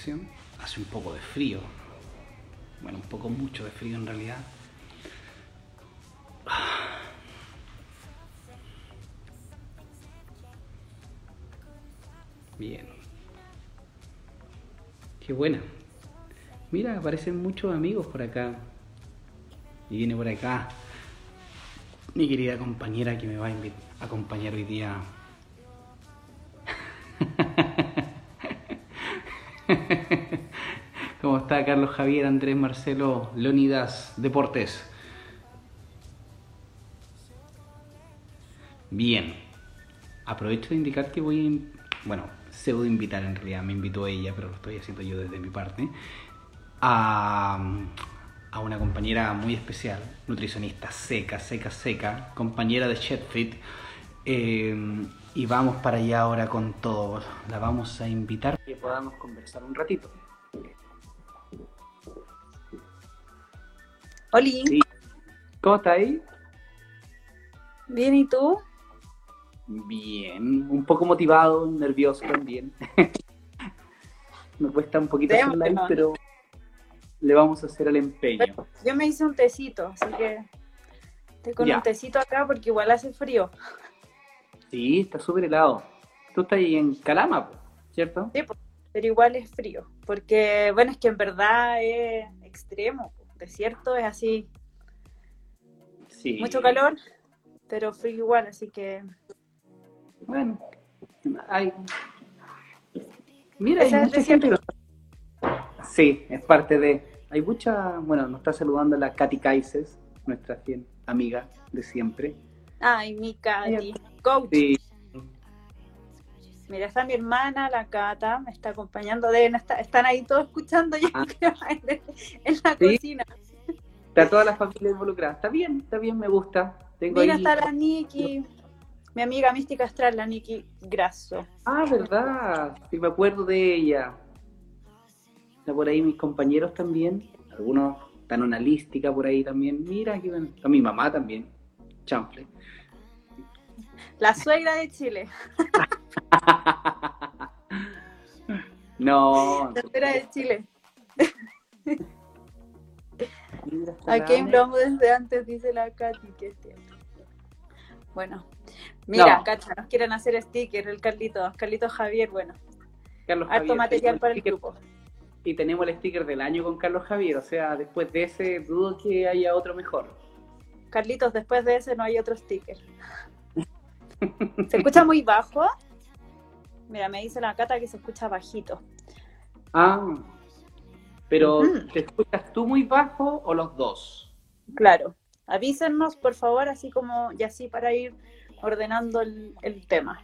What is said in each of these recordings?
Hace un poco de frío. Bueno, un poco mucho de frío en realidad. Bien. Qué buena. Mira, aparecen muchos amigos por acá. Y viene por acá mi querida compañera que me va a acompañar hoy día. ¿Cómo está Carlos Javier, Andrés Marcelo, Leonidas Deportes? Bien. Aprovecho de indicar que voy Bueno, pseudo invitar en realidad, me invitó ella, pero lo estoy haciendo yo desde mi parte. A, a una compañera muy especial, nutricionista seca, seca, seca, compañera de Shedfit. Eh, y vamos para allá ahora con todo. La vamos a invitar que podamos conversar un ratito. Oli, Sí. ¿Cómo está ahí? bien, ¿y tú? Bien, un poco motivado, nervioso también. Me cuesta un poquito hacer live, pero le vamos a hacer el empeño. Yo me hice un tecito, así que estoy con Ya. un tecito acá porque igual hace frío. Sí, está súper helado. Tú estás ahí en Calama, ¿cierto? Sí, pero igual es frío, porque bueno, es que en verdad es extremo, desierto es así, Sí. mucho calor, pero frío igual, así que Bueno, hay... Mira, hay mucha gente Sí, es parte de... Hay mucha... Bueno, nos está saludando la Katy Kaises, nuestra fiel amiga de siempre. Ay, mi Katy, coach. Sí, Mira, está mi hermana, la Cata, me está acompañando, deben estar- están ahí todos escuchando ya Ah. creo, en, en la Sí. cocina. está toda la familia involucrada. Está bien, está bien, me gusta. Tengo Mira, ahí... está la Nikki, mi amiga mística astral, la Nikki Grasso. Ah, verdad. Sí, me acuerdo de ella. Está por ahí mis compañeros también. Algunos están en una lística por ahí también. Mira, bueno. Está mi mamá también. Chanfle. La suegra de Chile. no. La suegra de Chile. Mira, está A la Game Ane. lo amo desde antes, dice la Katy. Qué tiempo. Bueno, mira, No. cacha, nos quieren hacer sticker, el Carlito, Carlito Javier, bueno, Carlos harto Javier, material para el sticker- grupo. Y tenemos el sticker del año con Carlos Javier. O sea, después de ese, dudo que haya otro mejor. Carlitos, después de ese no hay otro sticker. ¿Se escucha muy bajo? Mira, me dice la Cata que se escucha bajito. Ah. Pero. ¿te escuchas tú muy bajo o los dos? Claro. Avísennos, por favor, así como, y así para ir ordenando el, el tema.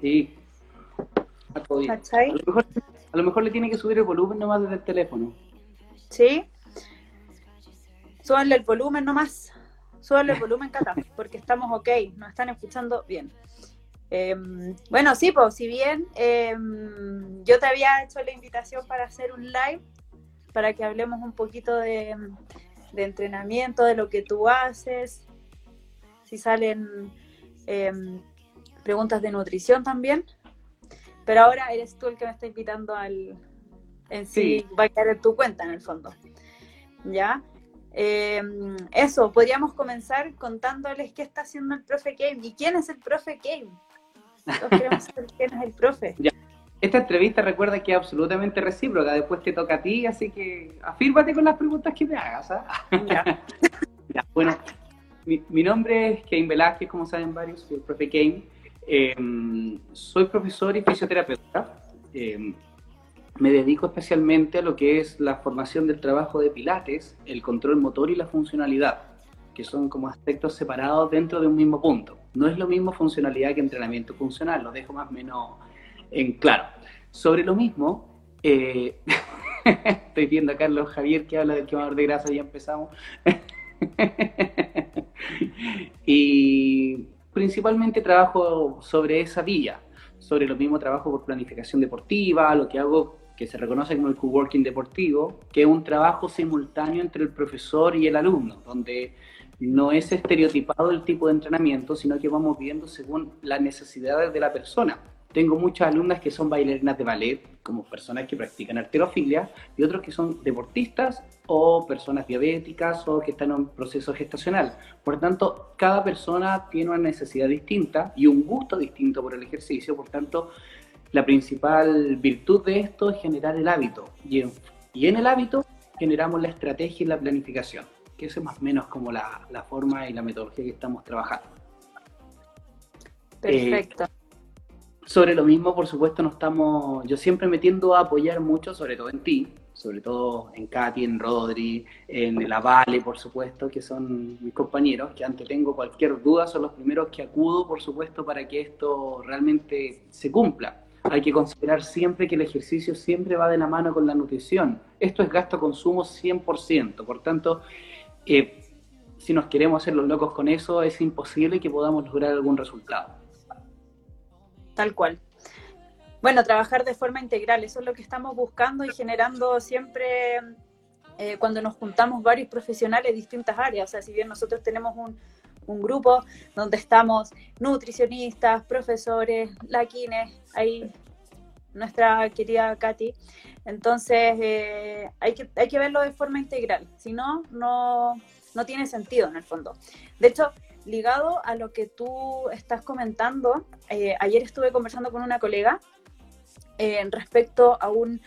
Sí. A lo mejor le tiene que subir el volumen nomás desde el teléfono. ¿Sí? Súbanle el volumen nomás. Súbanle el volumen, Cata, porque estamos ok, nos están escuchando bien. Eh, bueno, sí, pues si bien eh, yo te había hecho la invitación para hacer un live, para que hablemos un poquito de, de entrenamiento, de lo que tú haces, si salen eh, preguntas de nutrición también, pero ahora eres tú el que me está invitando al... En sí, Sí. va a quedar en tu cuenta en el fondo. ¿Ya? Eh, eso, podríamos comenzar contándoles qué está haciendo el profe Game y quién es el profe queremos saber quién es el profe. Esta entrevista recuerda que es absolutamente recíproca. Después te toca a ti, así que afírmate con las preguntas que me hagas. Ya. Ya, bueno, mi, mi nombre es Kane Velázquez, como saben varios, soy el profe Kane. Eh, soy profesor y fisioterapeuta. Me dedico especialmente a lo que es la formación del trabajo de pilates, el control motor y la funcionalidad, que son como aspectos separados dentro de un mismo punto. No es lo mismo funcionalidad que entrenamiento funcional, lo dejo más o menos en claro. Sobre lo mismo, eh, estoy viendo a Carlos Javier que habla del quemador de grasa, ya empezamos. y principalmente trabajo sobre esa vía, sobre lo mismo trabajo por planificación deportiva, lo que hago que se reconoce como el coworking deportivo, que es un trabajo simultáneo entre el profesor y el alumno, donde no es estereotipado el tipo de entrenamiento, sino que vamos viendo según las necesidades de la persona. Tengo muchas alumnas que son bailarinas de ballet, como personas que practican arterofilia, y otros que son deportistas o personas diabéticas o que están en un proceso gestacional. Por tanto, cada persona tiene una necesidad distinta y un gusto distinto por el ejercicio. Por tanto, la principal virtud de esto es generar el hábito. Y en, y en el hábito generamos la estrategia y la planificación, que es más o menos como la, la forma y la metodología que estamos trabajando. Perfecto. Eh, sobre lo mismo, por supuesto, nos estamos, yo siempre metiendo a apoyar mucho, sobre todo en ti, sobre todo en Katy, en Rodri, en la Vale, por supuesto, que son mis compañeros, que ante tengo cualquier duda son los primeros que acudo, por supuesto, para que esto realmente se cumpla. Hay que considerar siempre que el ejercicio siempre va de la mano con la nutrición. Esto es gasto-consumo 100%, por tanto, eh, si nos queremos hacer los locos con eso, es imposible que podamos lograr algún resultado tal cual. Bueno, trabajar de forma integral, eso es lo que estamos buscando y generando siempre eh, cuando nos juntamos varios profesionales de distintas áreas. O sea, si bien nosotros tenemos un, un grupo donde estamos nutricionistas, profesores, laquines, ahí nuestra querida Katy. Entonces, eh, hay, que, hay que verlo de forma integral, si no, no, tiene sentido en el fondo. De hecho, ligado a lo que tú estás comentando, eh, ayer estuve conversando con una colega eh, respecto a, un,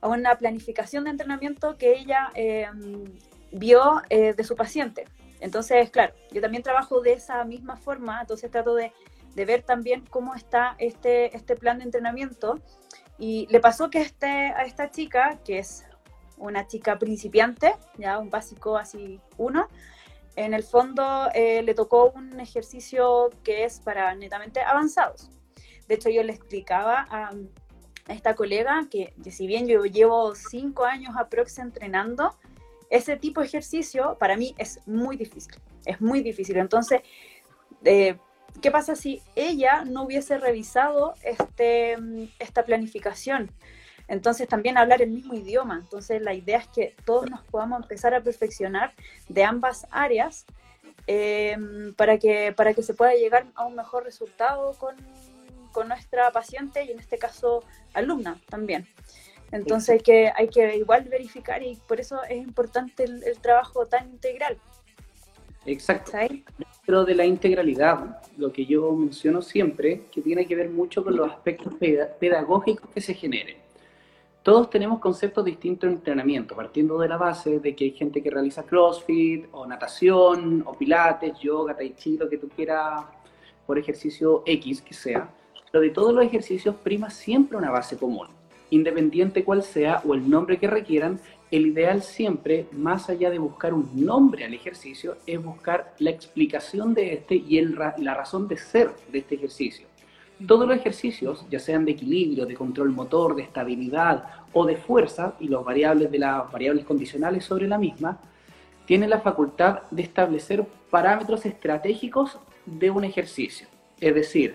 a una planificación de entrenamiento que ella em, vio eh, de su paciente. Entonces, claro, yo también trabajo de esa misma forma, entonces trato de, de ver también cómo está este, este plan de entrenamiento. Y le pasó que este, a esta chica, que es una chica principiante, ya un básico así uno, en el fondo eh, le tocó un ejercicio que es para netamente avanzados. De hecho, yo le explicaba a, esta colega que, si bien yo llevo cinco años aprox entrenando, ese tipo de ejercicio para mí es muy difícil, es muy difícil. Entonces, eh, ¿qué pasa si ella no hubiese revisado este, esta planificación? Entonces también hablar el mismo idioma. Entonces la idea es que todos nos podamos empezar a perfeccionar de ambas áreas em, para, que, para que se pueda llegar a un mejor resultado con, con nuestra paciente y en este caso alumna también. Entonces hay que, hay que igual verificar y por eso es importante el, trabajo tan integral. Exacto. Dentro de la integralidad, lo que yo menciono siempre, que tiene que ver mucho con los aspectos pedagógicos que se generen todos tenemos conceptos distintos en entrenamiento, partiendo de la base de que hay gente que realiza CrossFit, o natación, o pilates, yoga, tai chi, lo que tú quieras, por ejercicio X que sea. Pero de todos los ejercicios prima siempre una base común. Independiente cuál sea o el nombre que requieran, el ideal siempre, más allá de buscar un nombre al ejercicio, es buscar la explicación de este y la razón de ser de este ejercicio. Todos los ejercicios, ya sean de equilibrio, de control motor, de estabilidad o de fuerza, y los variables de las variables condicionales sobre la misma, tienen la facultad de establecer parámetros estratégicos de un ejercicio. Es decir,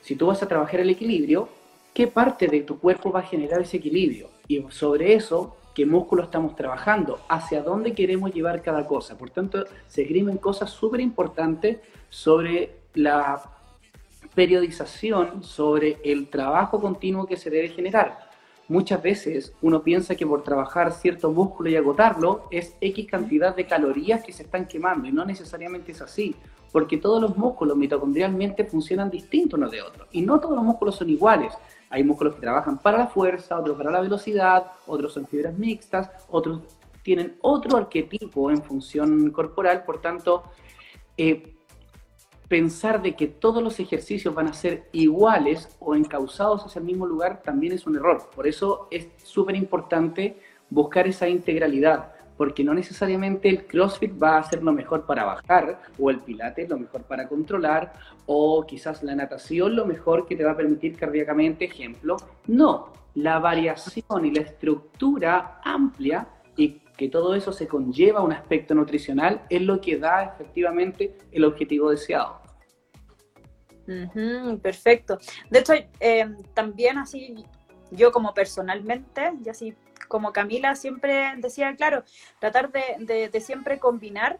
si tú vas a trabajar el equilibrio, ¿qué parte de tu cuerpo va a generar ese equilibrio? Y sobre eso, ¿qué músculo estamos trabajando? ¿Hacia dónde queremos llevar cada cosa? Por tanto, se esgrimen cosas súper importantes sobre la periodización sobre el trabajo continuo que se debe generar. Muchas veces uno piensa que por trabajar cierto músculo y agotarlo es X cantidad de calorías que se están quemando y no necesariamente es así, porque todos los músculos mitocondrialmente funcionan distintos unos de otros y no todos los músculos son iguales. Hay músculos que trabajan para la fuerza, otros para la velocidad, otros son fibras mixtas, otros tienen otro arquetipo en función corporal, por tanto, eh, pensar de que todos los ejercicios van a ser iguales o encausados hacia el mismo lugar también es un error. Por eso es súper importante buscar esa integralidad, porque no necesariamente el CrossFit va a ser lo mejor para bajar, o el Pilates lo mejor para controlar, o quizás la natación lo mejor que te va a permitir cardíacamente, ejemplo. No, la variación y la estructura amplia y que todo eso se conlleva a un aspecto nutricional es lo que da efectivamente el objetivo deseado. perfecto. De hecho, eh, también así, yo como personalmente, y así como Camila siempre decía, claro, tratar de, siempre combinar,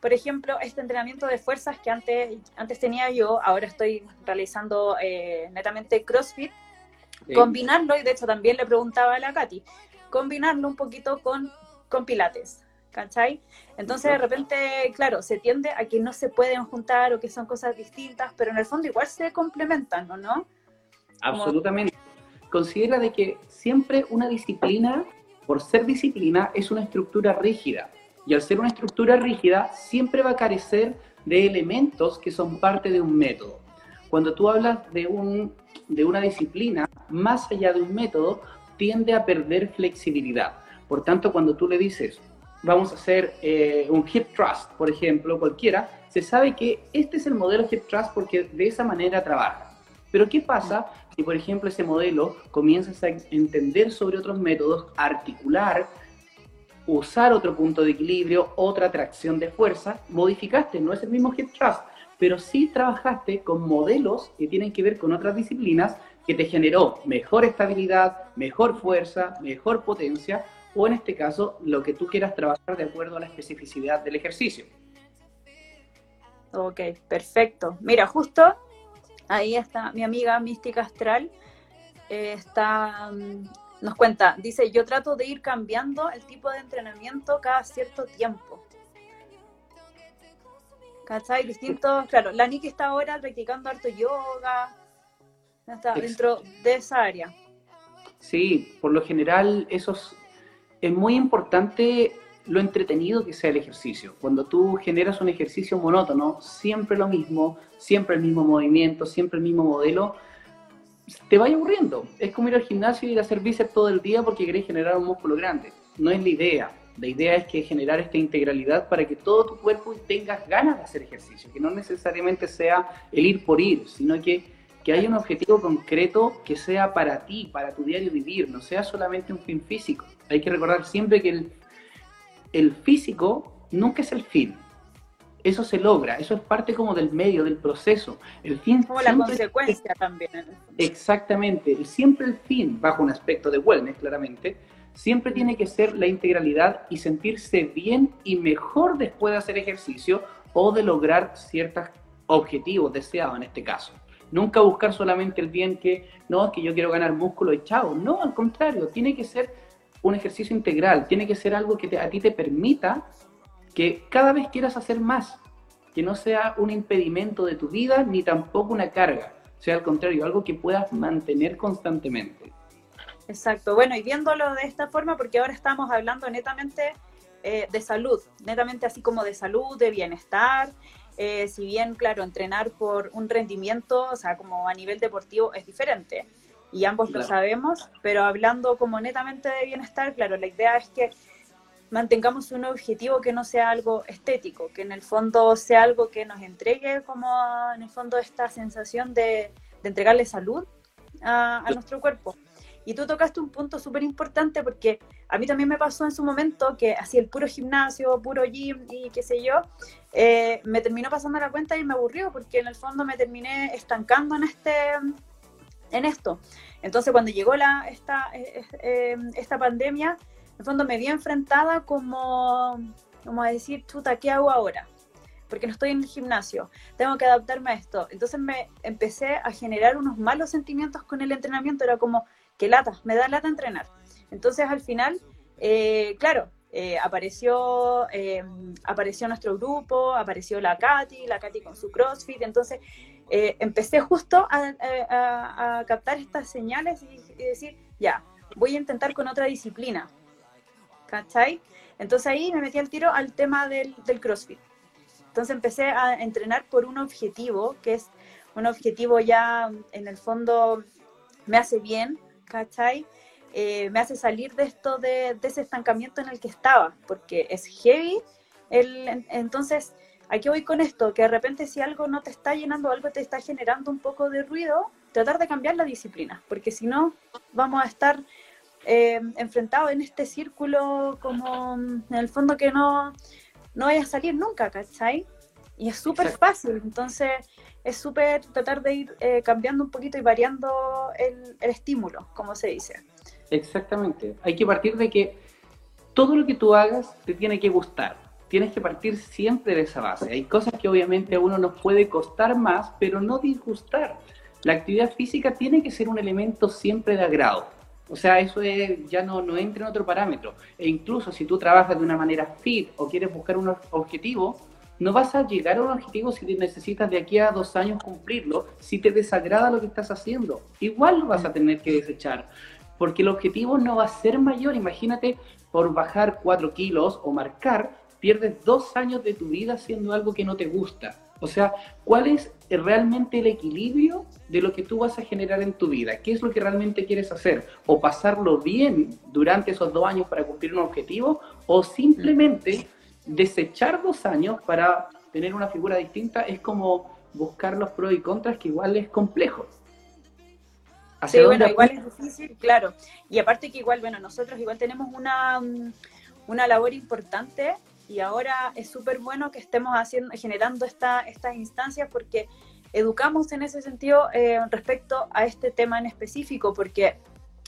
por ejemplo, este entrenamiento de fuerzas que antes, antes tenía yo, ahora estoy realizando eh, netamente CrossFit, combinarlo, y de hecho también le preguntaba a la Katy, combinarlo un poquito con con pilates, ¿cachai? Entonces de repente, claro, se tiende a que no se pueden juntar o que son cosas distintas, pero en el fondo igual se complementan, ¿no? ¿no? Absolutamente. Considera de que siempre una disciplina, por ser disciplina, es una estructura rígida. Y al ser una estructura rígida, siempre va a carecer de elementos que son parte de un método. Cuando tú hablas de, un, de una disciplina, más allá de un método, tiende a perder flexibilidad. Por tanto, cuando tú le dices, vamos a hacer eh, un hip thrust, por ejemplo, cualquiera, se sabe que este es el modelo hip thrust porque de esa manera trabaja. Pero ¿qué pasa si, por ejemplo, ese modelo comienzas a entender sobre otros métodos, articular, usar otro punto de equilibrio, otra tracción de fuerza, modificaste, no es el mismo hip thrust, pero sí trabajaste con modelos que tienen que ver con otras disciplinas que te generó mejor estabilidad, mejor fuerza, mejor potencia, o en este caso lo que tú quieras trabajar de acuerdo a la especificidad del ejercicio. Ok, perfecto. Mira, justo ahí está mi amiga Mística Astral. Eh, está, mm, nos cuenta, dice, yo trato de ir cambiando el tipo de entrenamiento cada cierto tiempo. ¿Cachai? Distintos, claro, la Niki está ahora practicando harto yoga, está dentro de esa área. Sí, por lo general esos es muy importante lo entretenido que sea el ejercicio. Cuando tú generas un ejercicio monótono, siempre lo mismo, siempre el mismo movimiento, siempre el mismo modelo, te vaya aburriendo. Es como ir al gimnasio y ir a hacer bíceps todo el día porque querés generar un músculo grande. No es la idea. La idea es que generar esta integralidad para que todo tu cuerpo tengas ganas de hacer ejercicio, que no necesariamente sea el ir por ir, sino que que haya un objetivo concreto que sea para ti, para tu diario vivir, no sea solamente un fin físico. Hay que recordar siempre que el, el físico nunca es el fin. Eso se logra, eso es parte como del medio, del proceso. El fin como la consecuencia también. Exactamente, siempre el fin, bajo un aspecto de wellness claramente, siempre tiene que ser la integralidad y sentirse bien y mejor después de hacer ejercicio o de lograr ciertos objetivos deseados en este caso. Nunca buscar solamente el bien que, no, es que yo quiero ganar músculo y chao. No, al contrario, tiene que ser un ejercicio integral, tiene que ser algo que a ti te permita que cada vez quieras hacer más, que no sea un impedimento de tu vida ni tampoco una carga, sea al contrario, algo que puedas mantener constantemente. Exacto, bueno, y viéndolo de esta forma, porque ahora estamos hablando netamente eh, de salud, netamente así como de salud, de bienestar, eh, si bien, claro, entrenar por un rendimiento, o sea, como a nivel deportivo es diferente, y ambos lo sabemos, pero hablando como netamente de bienestar, claro, la idea es que mantengamos un objetivo que no sea algo estético, que en el fondo sea algo que nos entregue como en el fondo esta sensación de, entregarle salud a, a nuestro cuerpo. Y tú tocaste un punto súper importante porque a mí también me pasó en su momento que hacía el puro gimnasio, puro gym y qué sé yo, eh, me terminó pasando la cuenta y me aburrió porque en el fondo me terminé estancando en este en esto. Entonces cuando llegó la, esta, eh, esta pandemia, en fondo me vi enfrentada como, como a decir, chuta, ¿qué hago ahora? Porque no estoy en el gimnasio, tengo que adaptarme a esto. Entonces me empecé a generar unos malos sentimientos con el entrenamiento, era como, que lata, me da lata entrenar. Entonces al final, eh, claro, eh, apareció, apareció nuestro grupo, apareció la Katy, la Katy con su CrossFit, entonces empecé justo a, captar estas señales y, decir, ya, voy a intentar con otra disciplina, ¿cachai? Entonces ahí me metí al tiro al tema del, del CrossFit. Entonces empecé a entrenar por un objetivo, que es un objetivo ya en el fondo me hace bien, ¿cachai? Eh, me hace salir de esto, de, ese estancamiento en el que estaba, porque es heavy. El, entonces, aquí voy con esto, que de repente si algo no te está llenando, algo te está generando un poco de ruido, tratar de cambiar la disciplina, porque si no, vamos a estar eh, enfrentados en este círculo como en el fondo que no, no vaya a salir nunca, ¿cachai? Y es súper fácil, entonces es súper tratar de ir eh, cambiando un poquito y variando el, el estímulo, como se dice. Exactamente. Hay que partir de que todo lo que tú hagas te tiene que gustar. Tienes que partir siempre de esa base. Hay cosas que obviamente a uno nos puede costar más, pero no disgustar. La actividad física tiene que ser un elemento siempre de agrado. O sea, eso ya no, no entra en otro parámetro. E incluso si tú trabajas de una manera fit o quieres buscar un objetivo, no vas a llegar a un objetivo si necesitas de aquí a dos años cumplirlo, si te desagrada lo que estás haciendo. Igual lo vas a tener que desechar porque el objetivo no va a ser mayor. Imagínate, por bajar 4 kilos o marcar, pierdes dos años de tu vida haciendo algo que no te gusta. O sea, ¿cuál es realmente el equilibrio de lo que tú vas a generar en tu vida? ¿Qué es lo que realmente quieres hacer? ¿O pasarlo bien durante esos dos años para cumplir un objetivo? ¿O simplemente desechar dos años para tener una figura distinta? Es como buscar los pros y contras, que igual es complejo. Sí, bueno, igual es difícil, claro. Y aparte que igual, bueno, nosotros igual tenemos una, mm, una labor importante y ahora es súper bueno que estemos haciendo, generando esta, estas instancias porque educamos en ese sentido eh, respecto a este tema en específico, porque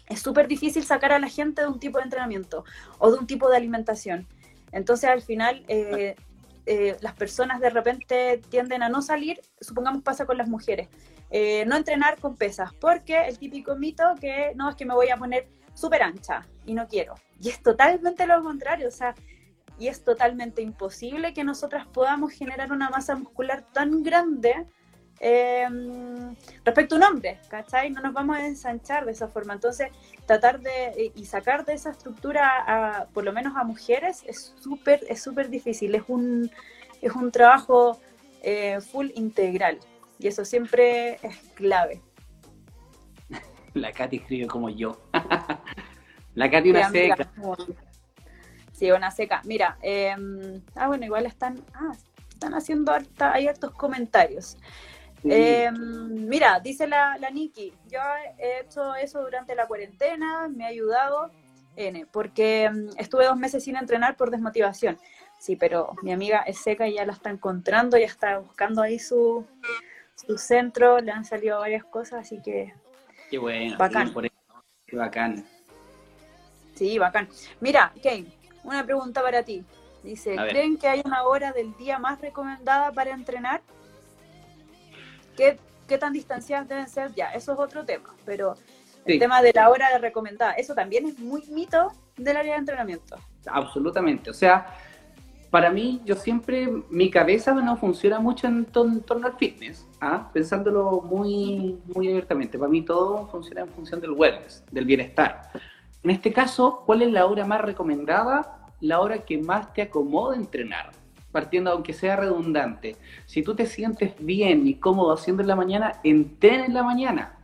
es súper difícil sacar a la gente de un tipo de entrenamiento o de un tipo de alimentación. Entonces al final eh, eh, las personas de repente tienden a no salir, supongamos pasa con las mujeres no entrenar con pesas, porque el típico mito que no es que me voy a poner súper ancha y no quiero. Y es totalmente lo contrario, o sea, y es totalmente imposible que nosotras podamos generar una masa muscular tan grande eh, respecto a un hombre, ¿cachai? No nos vamos a ensanchar de esa forma. Entonces, tratar de y sacar de esa estructura, por lo menos a mujeres, es súper es súper difícil. Es un, es un trabajo eh, full integral. Y eso siempre es clave. La Katy escribe como yo. la Katy una seca. Sí, una seca. Mira, em, ah, bueno, igual están, ah, están haciendo harta, hay hartos comentarios. Em, mira, dice la, la Nikki, yo he hecho eso durante la cuarentena, me ha ayudado, N, porque em, estuve dos meses sin entrenar por desmotivación. Sí, pero mi amiga es seca y ya la está encontrando, ya está buscando ahí su, su centro, le han salido varias cosas, así que... Qué bueno, bacán. Qué bacán. Sí, bacán. Mira, Kane, una pregunta para ti. Dice, ¿creen que hay una hora del día más recomendada para entrenar? ¿Qué, qué tan distanciadas deben ser? Ya, eso es otro tema, pero el tema de la hora recomendada, eso también es muy mito del área de entrenamiento. Absolutamente, o sea, para mí, yo siempre, mi cabeza no funciona mucho en, torno al fitness, ¿ah? pensándolo muy, muy abiertamente. Para mí todo funciona en función del wellness, del bienestar. En este caso, ¿cuál es la hora más recomendada? La hora que más te acomoda entrenar, partiendo aunque sea redundante. Si tú te sientes bien y cómodo haciendo en la mañana, entrena en la mañana.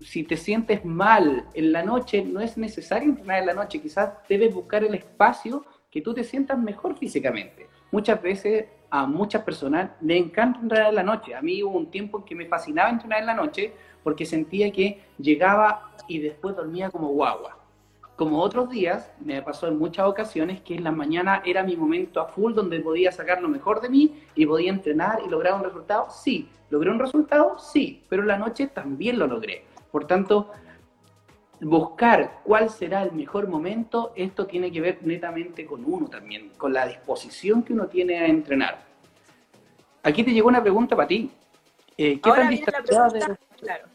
Si te sientes mal en la noche, no es necesario entrenar en la noche. Quizás debes buscar el espacio que tú te sientas mejor físicamente. Muchas veces a muchas personas le encanta entrenar en la noche. A mí hubo un tiempo en que me fascinaba entrenar en la noche porque sentía que llegaba y después dormía como guagua. Como otros días, me pasó en muchas ocasiones que en la mañana era mi momento a full donde podía sacar lo mejor de mí y podía entrenar y lograr un resultado. Sí, logré un resultado, sí, pero en la noche también lo logré. Por tanto, buscar cuál será el mejor momento, esto tiene que ver netamente con uno también, con la disposición que uno tiene a entrenar. Aquí te llegó una pregunta para ti. Eh, ¿Qué Ahora viene la pregunta, claro.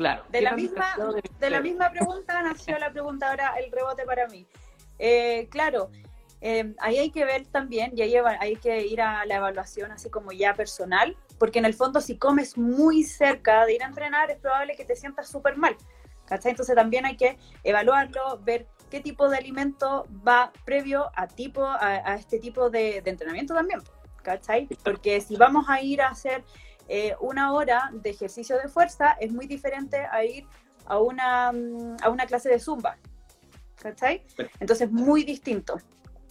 Claro. De la, misma, de, la misma pregunta nació la pregunta ahora, el rebote para mí. Eh, claro, eh, ahí hay que ver también, y ahí hay que ir a la evaluación así como ya personal, porque en el fondo si comes muy cerca de ir a entrenar es probable que te sientas súper mal. Entonces también hay que evaluarlo, ver qué tipo de alimento va previo a, tipo, a, este tipo de, entrenamiento también. ¿cachai? Porque si vamos a ir a hacer eh, una hora de ejercicio de fuerza, es muy diferente a ir a una, mm, a una clase de zumba, ¿cachai? Entonces, muy distinto.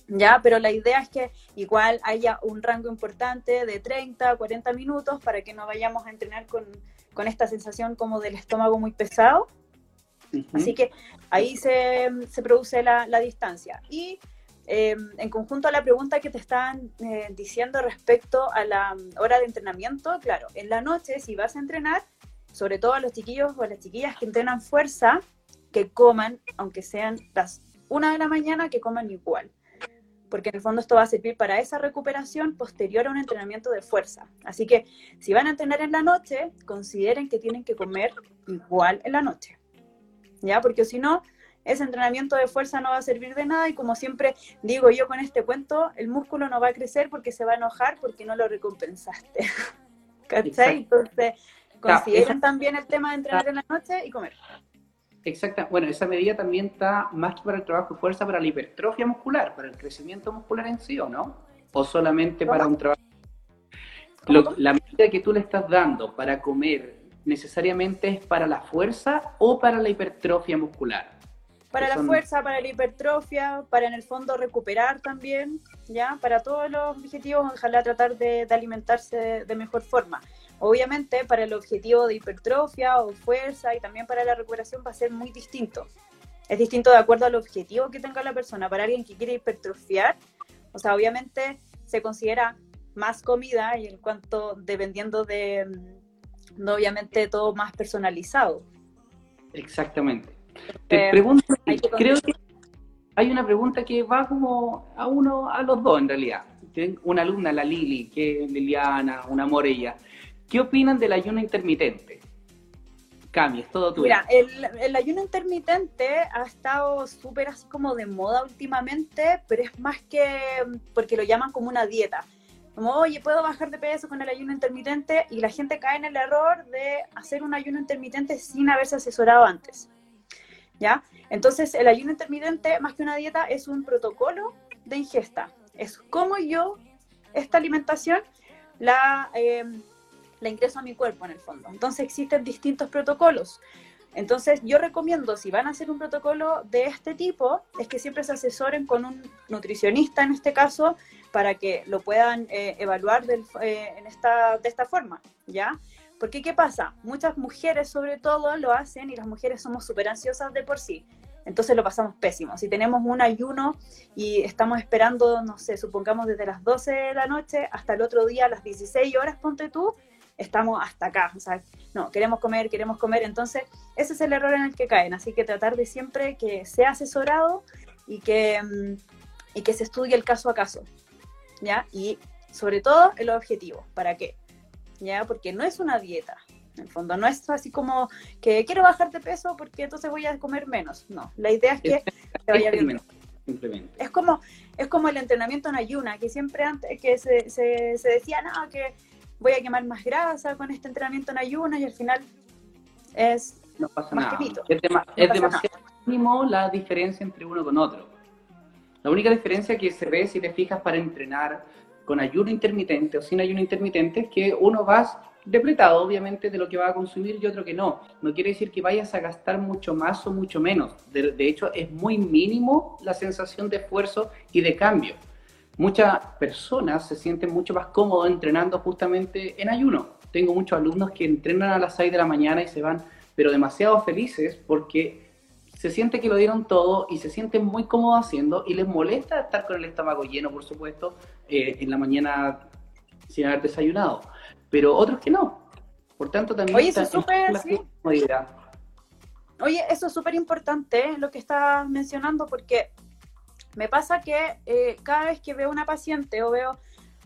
¿ya? Pero la idea es que igual haya un rango importante de 30, 40 minutos para que no vayamos a entrenar con, con esta sensación como del estómago muy pesado. Así que ahí se, se produce la, la, distancia. Y eh, en conjunto a la pregunta que te estaban eh, diciendo respecto a la hora de entrenamiento, claro, en la noche si vas a entrenar, sobre todo a los chiquillos o a las chiquillas que entrenan fuerza, que coman, aunque sean las una de la mañana, que coman igual porque en el fondo esto va a servir para esa recuperación posterior a un entrenamiento de fuerza. Así que si van a entrenar en la noche, consideren que tienen que comer igual en la noche, ¿ya? Porque si no, ese entrenamiento de fuerza no va a servir de nada y como siempre digo yo con este cuento, el músculo no va a crecer porque se va a enojar porque no lo recompensaste. ¿Cachai? Entonces, consideren también el tema de entrenar en la noche y comer. Exacta. Bueno, esa medida también está más que para el trabajo de fuerza, para la hipertrofia muscular, para el crecimiento muscular en sí, ¿o no? ¿O solamente para un trabajo? la medida que tú le estás dando para comer necesariamente es para la fuerza o para la hipertrofia muscular. Para la fuerza, para la hipertrofia, para en el fondo recuperar también, ¿ya? Para todos los objetivos, ojalá tratar de, de alimentarse de mejor forma. Obviamente para el objetivo de hipertrofia o fuerza y también para la recuperación va a ser muy distinto. Es distinto de acuerdo al objetivo que tenga la persona. Para alguien que quiere hipertrofiar, o sea, obviamente se considera más comida y en cuanto dependiendo de, mm, obviamente, todo más personalizado. Exactamente. Te pregunto, creo que hay una pregunta que va como a uno, a los dos en realidad. Una alumna, la Lili, que es Liliana, una morella. ¿Qué opinan del ayuno intermitente? Cami, es todo tuyo. Mira, el, ayuno intermitente ha estado súper así como de moda últimamente, pero es más que porque lo llaman como una dieta. Como, oye, puedo bajar de peso con el ayuno intermitente y la gente cae en el error de hacer un ayuno intermitente sin haberse asesorado antes. ¿Ya? Entonces, el ayuno intermitente, más que una dieta, es un protocolo de ingesta. Es como yo, esta alimentación, la, eh, la ingreso a mi cuerpo en el fondo. Entonces existen distintos protocolos. Entonces yo recomiendo, si van a hacer un protocolo de este tipo, es que siempre se asesoren con un nutricionista en este caso para que lo puedan eh, evaluar eh, en esta, de esta forma, ¿ya? Porque ¿qué pasa? Muchas mujeres sobre todo lo hacen y las mujeres somos súper ansiosas de por sí. Entonces lo pasamos pésimo. Si tenemos un ayuno y estamos esperando, no sé, supongamos desde las 12 de la noche hasta el otro día a las 16 horas, ponte tú, estamos hasta acá, o sea, no, queremos comer, queremos comer, entonces ese es el error en el que caen, así que tratar de siempre que sea asesorado y que, mm, y que se estudie el caso a caso, ¿ya? Y sobre todo el objetivo, ¿para qué? ¿Ya? Porque no es una dieta, en el fondo, no es así como que quiero bajar de peso porque entonces voy a comer menos, no, la idea es que te vaya bien. Simplemente. Es como, es como el entrenamiento en ayuna, que siempre antes que se, se, se decía, no, que voy a quemar más grasa con este entrenamiento en ayunas y al final es no pasa nada. Es, demasiado mínimo la diferencia entre uno con otro. La única diferencia que se ve si te fijas para entrenar con ayuno intermitente o sin ayuno intermitente es que uno va depletado obviamente de lo que va a consumir y otro que no. No quiere decir que vayas a gastar mucho más o mucho menos. De, de hecho, es muy mínimo la sensación de esfuerzo y de cambio muchas personas se sienten mucho más cómodos entrenando justamente en ayuno. Tengo muchos alumnos que entrenan a las 6 de la mañana y se van, pero demasiado felices porque se siente que lo dieron todo y se sienten muy cómodos haciendo y les molesta estar con el estómago lleno, por supuesto, eh, en la mañana sin haber desayunado. Pero otros que no. Por tanto, también... Oye, eso es súper... Oye, eso es súper importante lo que estás mencionando porque me pasa que eh, cada vez que veo una paciente o veo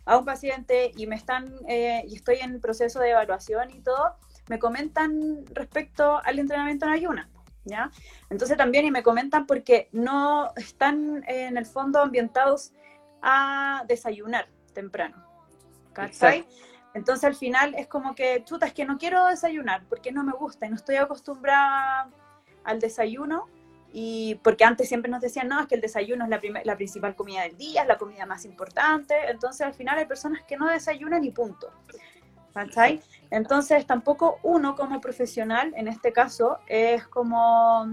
a un paciente y me están eh, y estoy en proceso de evaluación y todo, me comentan respecto al entrenamiento en ayuna, ¿ya? Entonces también y me comentan porque no están en el fondo ambientados a desayunar temprano, ¿cachai? Entonces al final es como que, chuta, es que no quiero desayunar porque no me gusta y no estoy acostumbrada al desayuno y porque antes siempre nos decían, no, es que el desayuno es la, la principal comida del día, es la comida más importante, entonces al final hay personas que no desayunan y punto. ¿Cachai? Entonces tampoco uno como profesional, en este caso, es como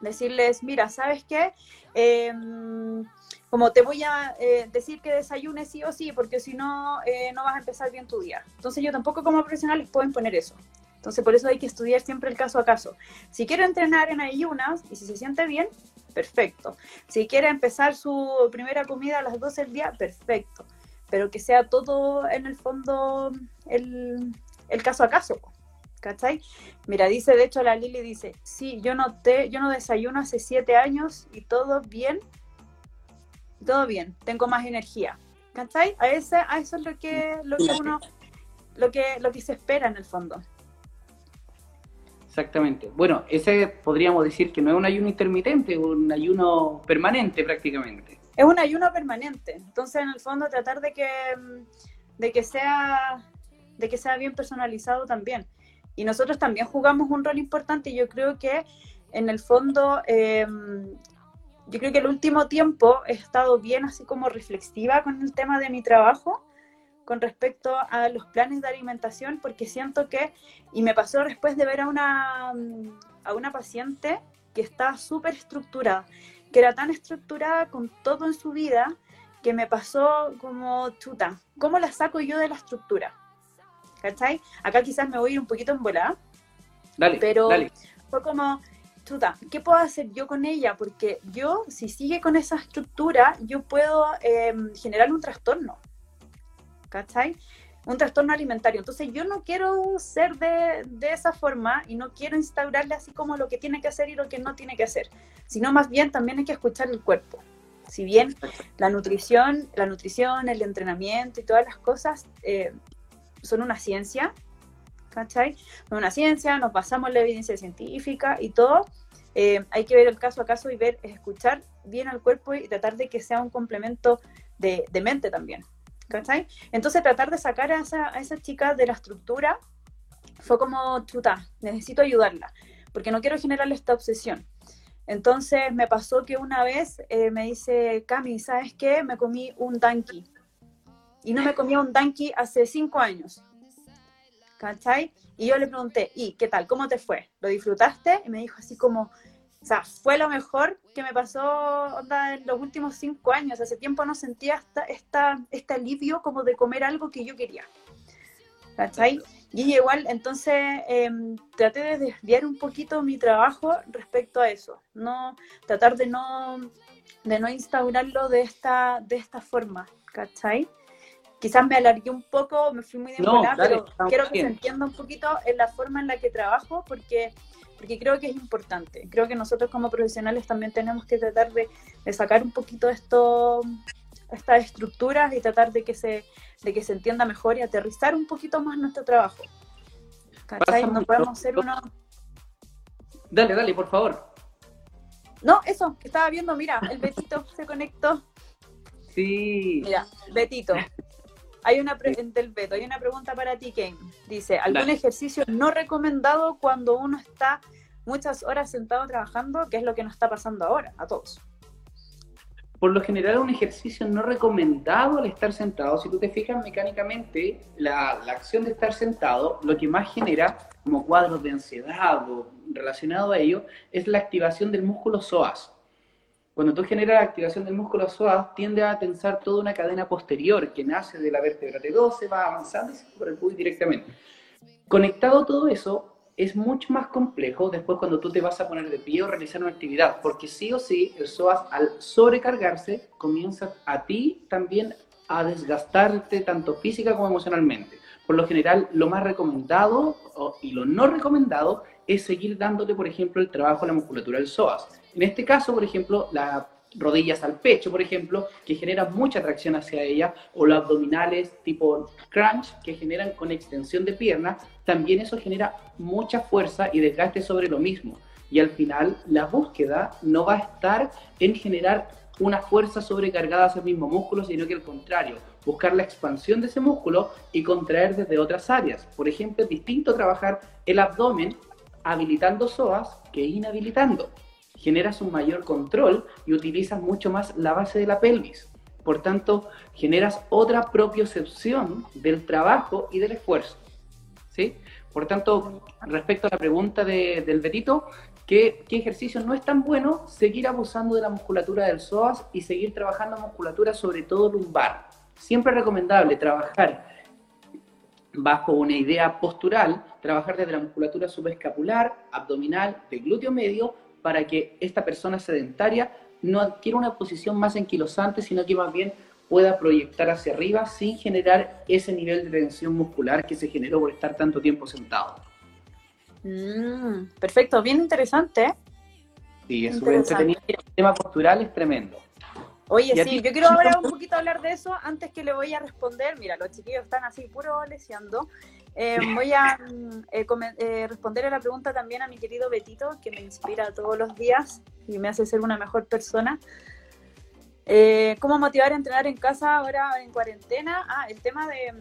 decirles, mira, ¿sabes qué? Em, como te voy a eh, decir que desayunes sí o sí, porque si no, eh, no vas a empezar bien tu día. Entonces yo tampoco como profesional les puedo imponer eso. Entonces por eso hay que estudiar siempre el caso a caso. Si quiere entrenar en ayunas y si se siente bien, perfecto. Si quiere empezar su primera comida a las 12 del día, perfecto. Pero que sea todo en el fondo el, el caso a caso. ¿Cachai? Mira, dice, de hecho la Lili dice, sí, yo no, te, yo no desayuno hace siete años y todo bien, todo bien, tengo más energía. ¿Cachai? A, ese, a eso es lo que, lo que uno, lo que, lo que se espera en el fondo. Exactamente. Bueno, ese podríamos decir que no es un ayuno intermitente, es un ayuno permanente prácticamente. Es un ayuno permanente. Entonces, en el fondo, tratar de que, de que sea de que sea bien personalizado también. Y nosotros también jugamos un rol importante yo creo que en el fondo, em, yo creo que el último tiempo he estado bien así como reflexiva con el tema de mi trabajo con respecto a los planes de alimentación porque siento que, y me pasó después de ver a una, a una paciente que estaba súper estructurada, que era tan estructurada con todo en su vida que me pasó como, chuta, ¿cómo la saco yo de la estructura? ¿cachai? Acá quizás me voy a ir un poquito en volada, dale, pero fue como, chuta, ¿qué puedo hacer yo con ella? Porque yo, si sigue con esa estructura, yo puedo em, generar un trastorno, ¿cachai? Un trastorno alimentario. Entonces yo no quiero ser de, de, esa forma y no quiero instaurarle así como lo que tiene que hacer y lo que no tiene que hacer, sino más bien también hay que escuchar el cuerpo. Si bien la nutrición, la nutrición, el entrenamiento y todas las cosas eh, son una ciencia, ¿cachai? Son una ciencia, nos basamos en la evidencia científica y todo. Eh, hay que ver el caso a caso y ver, escuchar bien al cuerpo y tratar de que sea un complemento de, mente también, ¿cachai? Entonces tratar de sacar a esa, a esa chica de la estructura fue como, chuta, necesito ayudarla, porque no quiero generarle esta obsesión. Entonces me pasó que una vez eh, me dice, Cami, ¿sabes qué? Me comí un tanqui y no me comía un danqui hace cinco años. ¿Cachai? Y yo le pregunté, ¿y qué tal? ¿Cómo te fue? ¿Lo disfrutaste? Y me dijo así como, o sea, fue lo mejor que me pasó en los últimos cinco años. Hace tiempo no sentía esta, esta, este alivio como de comer algo que yo quería. ¿Cachai? Y igual, entonces em, traté de desviar un poquito mi trabajo respecto a eso. No, tratar de no, de no instaurarlo de esta, de esta forma. ¿Cachai? quizás me alargué un poco, me fui muy de no, pero quiero que se entienda un poquito en la forma en la que trabajo porque, porque creo que es importante. Creo que nosotros como profesionales también tenemos que tratar de, sacar un poquito esto, estas estructuras y tratar de que, se, de que se entienda mejor y aterrizar un poquito más nuestro trabajo. ¿Cachai? No podemos ser uno... Dale, dale, por favor. No, eso, estaba viendo, mira, el Betito se conectó. Sí. Mira, Betito, hay una del veto, hay una pregunta para ti, Ken. Dice, ¿algún ejercicio no recomendado cuando uno está muchas horas sentado trabajando? ¿Qué es lo que nos está pasando ahora a todos? Por lo general, un ejercicio no recomendado al estar sentado, si tú te fijas mecánicamente, la, la acción de estar sentado, lo que más genera como cuadros de ansiedad o relacionado a ello, es la activación del músculo psoas. Cuando tú generas la activación del músculo psoas, tiende a tensar toda una cadena posterior que nace de la vértebra T12, va avanzando y se por el cubo directamente. Conectado todo eso, es mucho más complejo después cuando tú te vas a poner de pie o realizar una actividad, porque sí o sí el psoas al sobrecargarse comienza a ti también a desgastarte tanto física como emocionalmente. Por lo general, lo más recomendado y lo no recomendado es seguir dándote, por ejemplo, el trabajo a la musculatura del psoas en este caso, por ejemplo, las rodillas al pecho, por ejemplo, que generan mucha tracción hacia ella, o los abdominales tipo crunch, que generan con extensión de pierna, también eso genera mucha fuerza y desgaste sobre lo mismo. Y al final, la búsqueda no va a estar en generar una fuerza sobrecargada hacia el mismo músculo, sino que al contrario, buscar la expansión de ese músculo y contraer desde otras áreas. Por ejemplo, es distinto trabajar el abdomen habilitando psoas que inhabilitando generas un mayor control y utilizas mucho más la base de la pelvis. Por tanto, generas otra propiocepción del trabajo y del esfuerzo. ¿sí? Por tanto, respecto a la pregunta del Betito, ¿qué, ¿qué ejercicio no es tan bueno? Seguir abusando de la musculatura del psoas y seguir trabajando musculatura, sobre todo lumbar. Siempre es recomendable trabajar bajo una idea postural, trabajar desde la musculatura subescapular, abdominal, de glúteo medio, para que esta persona sedentaria no adquiera una posición más enquilosante, sino que más bien pueda proyectar hacia arriba sin generar ese nivel de tensión muscular que se generó por estar tanto tiempo sentado. Mm, perfecto, bien interesante. ¿eh? Sí, es súper entretenido. El tema postural es tremendo. Oye, sí, yo quiero ahora un poquito hablar de eso antes que le voy a responder. Mira, los chiquillos están así puro leseando. Eh, voy a mm, eh, eh, responder a la pregunta también a mi querido Betito, que me inspira todos los días y me hace ser una mejor persona. ¿Cómo motivar a entrenar en casa ahora en cuarentena? Ah, el tema de,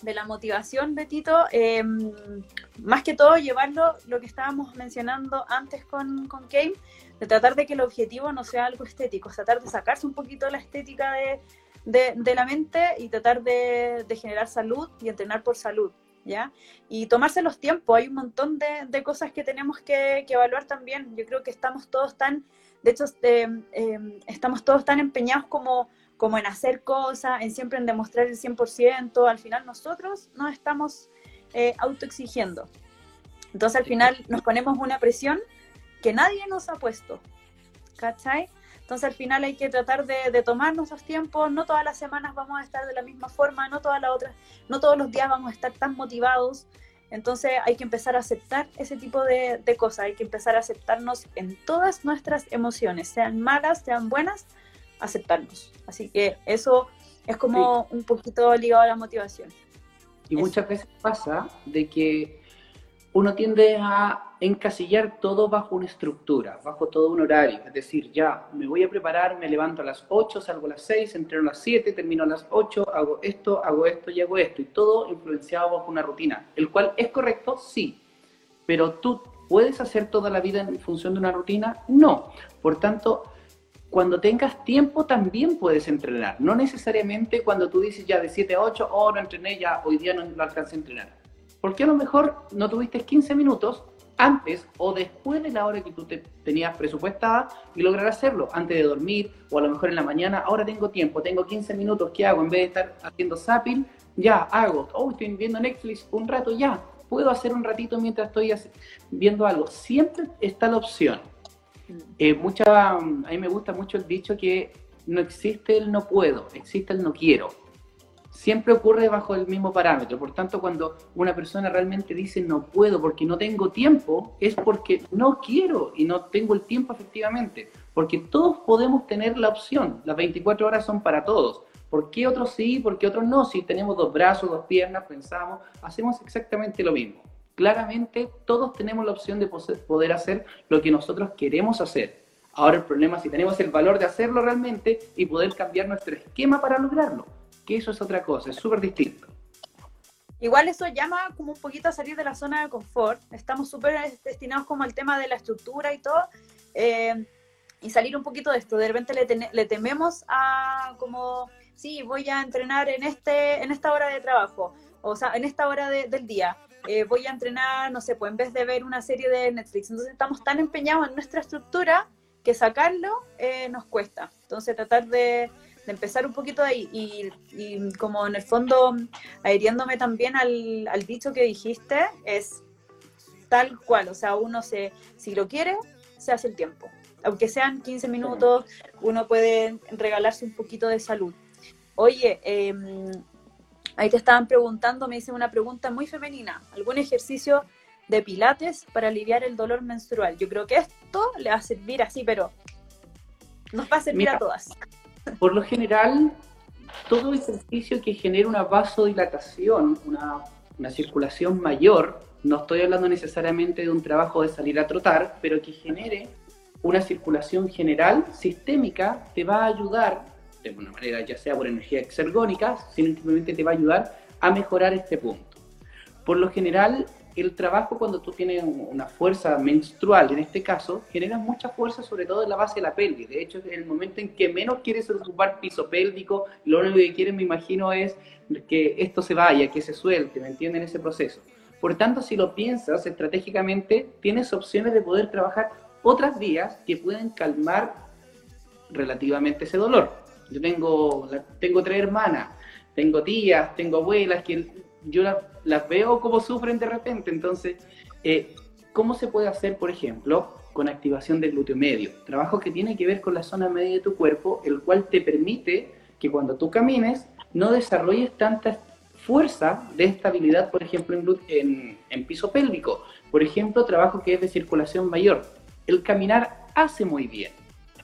de la motivación, Betito, más que todo llevarlo, lo que estábamos mencionando antes con, con Kane, de tratar de que el objetivo no sea algo estético, tratar de sacarse un poquito la estética de, de, de la mente y tratar de, generar salud y entrenar por salud. ¿Ya? Y tomarse los tiempos, hay un montón de, de cosas que tenemos que, que, evaluar también. Yo creo que estamos todos tan, de hecho, eh, eh, estamos todos tan empeñados como, como en hacer cosas, en siempre en demostrar el 100%, al final nosotros nos estamos eh, autoexigiendo. Entonces al final nos ponemos una presión que nadie nos ha puesto. ¿Cachai? Entonces al final hay que tratar de, de tomar nuestros tiempos, no todas las semanas vamos a estar de la misma forma, no todas las otras, no todos los días vamos a estar tan motivados. Entonces hay que empezar a aceptar ese tipo de, de cosas, hay que empezar a aceptarnos en todas nuestras emociones, sean malas, sean buenas, aceptarnos. Así que eso es como sí. un poquito ligado a la motivación. Y eso. muchas veces pasa de que uno tiende a encasillar todo bajo una estructura, bajo todo un horario. Es decir, ya me voy a preparar, me levanto a las 8, salgo a las 6, entreno a las 7, termino a las 8, hago esto, hago esto y hago esto. Y todo influenciado bajo una rutina, el cual es correcto, sí. Pero tú puedes hacer toda la vida en función de una rutina, no. Por tanto, cuando tengas tiempo también puedes entrenar. No necesariamente cuando tú dices ya de 7 a 8, oh, no entrené, ya hoy día no lo alcancé a entrenar porque a lo mejor no tuviste 15 minutos antes o después de la hora que tú te tenías presupuestada y lograr hacerlo, antes de dormir o a lo mejor en la mañana, ahora tengo tiempo, tengo 15 minutos, ¿qué hago? En vez de estar haciendo zapping, ya hago, oh, estoy viendo Netflix un rato, ya, puedo hacer un ratito mientras estoy viendo algo. Siempre está la opción. Eh, mucha, a mí me gusta mucho el dicho que no existe el no puedo, existe el no quiero siempre ocurre bajo el mismo parámetro. Por tanto, cuando una persona realmente dice no puedo porque no tengo tiempo, es porque no quiero y no tengo el tiempo efectivamente. Porque todos podemos tener la opción. Las 24 horas son para todos. ¿Por qué otros sí? ¿Por qué otros no? Si tenemos dos brazos, dos piernas, pensamos, hacemos exactamente lo mismo. Claramente todos tenemos la opción de poder hacer lo que nosotros queremos hacer. Ahora el problema es si tenemos el valor de hacerlo realmente y poder cambiar nuestro esquema para lograrlo que eso es otra cosa, es súper distinto. Igual eso llama como un poquito a salir de la zona de confort. Estamos súper destinados como al tema de la estructura y todo. Eh, y salir un poquito de esto. De repente le, le, tememos a como, sí, voy a entrenar en, este, en esta hora de trabajo, o sea, en esta hora de, del día. Eh, voy a entrenar, no sé, pues en vez de ver una serie de Netflix. Entonces estamos tan empeñados en nuestra estructura que sacarlo eh, nos cuesta. Entonces tratar de, de empezar un poquito ahí y, y, como en el fondo adhiriéndome también al, al dicho que dijiste, es tal cual, o sea, uno se, si lo quiere, se hace el tiempo. Aunque sean 15 minutos, uno puede regalarse un poquito de salud. Oye, eh, ahí te estaban preguntando, me dicen una pregunta muy femenina, ¿algún ejercicio de pilates para aliviar el dolor menstrual? Yo creo que esto le va a servir así, pero nos va a servir Mira, a todas. Por lo general, todo ejercicio que genere una vasodilatación, una, una, circulación mayor, no estoy hablando necesariamente de un trabajo de salir a trotar, pero que genere una circulación general, sistémica, te va a ayudar, de una manera ya sea por energía exergónica, simplemente te va a ayudar a mejorar este punto. Por lo general, el trabajo cuando tú tienes una fuerza menstrual, en este caso, genera mucha fuerza sobre todo en la base de la pelvis. De hecho, es el momento en que menos quieres ocupar piso pélvico, lo único que quieres, me imagino, es que esto se vaya, que se suelte, ¿me entienden? Ese proceso. Por tanto, si lo piensas estratégicamente, tienes opciones de poder trabajar otras vías que pueden calmar relativamente ese dolor. Yo tengo, tengo tres hermanas, tengo tías, tengo abuelas que yo las, veo como sufren de repente. Entonces, eh, ¿cómo se puede hacer, por ejemplo, con activación del glúteo medio? Trabajo que tiene que ver con la zona media de tu cuerpo, el cual te permite que cuando tú camines no desarrolles tanta fuerza de estabilidad, por ejemplo, en, en piso pélvico. Por ejemplo, trabajo que es de circulación mayor. El caminar hace muy bien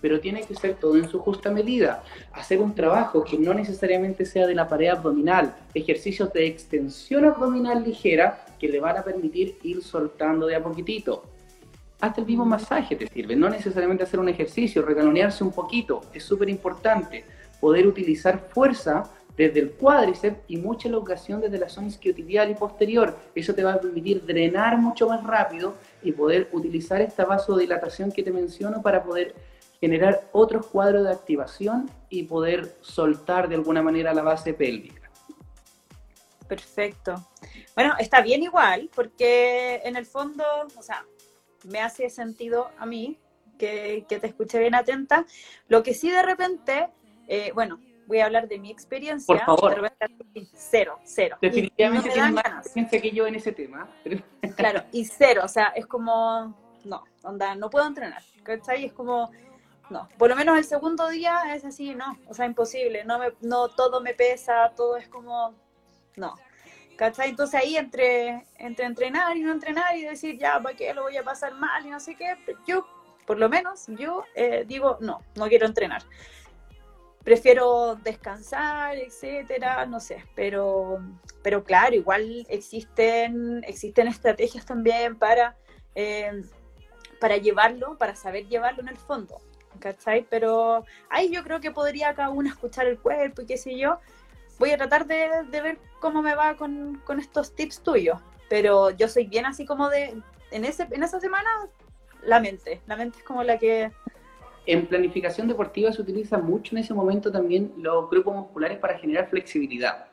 pero tiene que ser todo en su justa medida. Hacer un trabajo que no necesariamente sea de la pared abdominal, ejercicios de extensión abdominal ligera que le van a permitir ir soltando de a poquitito. Hasta el mismo masaje te sirve, no necesariamente hacer un ejercicio, regalonearse un poquito, es súper importante. Poder utilizar fuerza desde el cuádriceps y mucha elongación desde la zona isquiotibial y posterior. Eso te va a permitir drenar mucho más rápido y poder utilizar esta vasodilatación que te menciono para poder generar otros cuadros de activación y poder soltar de alguna manera la base pélvica. Perfecto. Bueno, está bien igual, porque en el fondo, o sea, me hace sentido a mí que, te escuché bien atenta. Lo que sí de repente, eh, bueno, voy a hablar de mi experiencia. Por favor. cero, cero. Definitivamente tienes más experiencia que yo en ese tema. Claro, y cero, o sea, es como, no, onda, no puedo entrenar, ¿cachai? Es como, no, por lo menos el segundo día es así, no, o sea, imposible, no, me, no todo me pesa, todo es como, no, ¿cachai? Entonces ahí entre, entre entrenar y no entrenar y decir, ya, ¿para qué lo voy a pasar mal y no sé qué? Yo, por lo menos, yo eh, digo, no, no quiero entrenar. Prefiero descansar, etcétera, no sé, pero, pero claro, igual existen, existen estrategias también para, eh, para llevarlo, para saber llevarlo en el fondo. ¿Cachai? Pero ahí yo creo que podría cada uno escuchar el cuerpo y qué sé yo. Voy a tratar de, ver cómo me va con, estos tips tuyos. Pero yo soy bien así como de, en, ese, en esa semana, la mente. La mente es como la que... En planificación deportiva se utiliza mucho en ese momento también los grupos musculares para generar flexibilidad.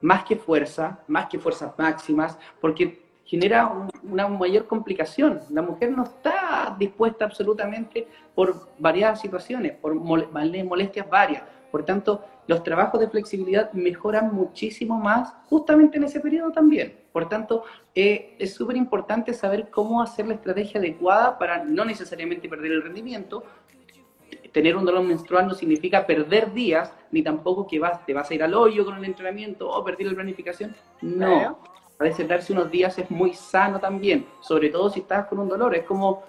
Más que fuerza, más que fuerzas máximas, porque genera una mayor complicación. La mujer no está dispuesta absolutamente por variadas situaciones, por molestias varias. Por tanto, los trabajos de flexibilidad mejoran muchísimo más justamente en ese periodo también. Por tanto, eh, es súper importante saber cómo hacer la estrategia adecuada para no necesariamente perder el rendimiento. Tener un dolor menstrual no significa perder días, ni tampoco que vas, te vas a ir al hoyo con el entrenamiento o perder la planificación. No, a veces darse unos días es muy sano también, sobre todo si estás con un dolor. Es como,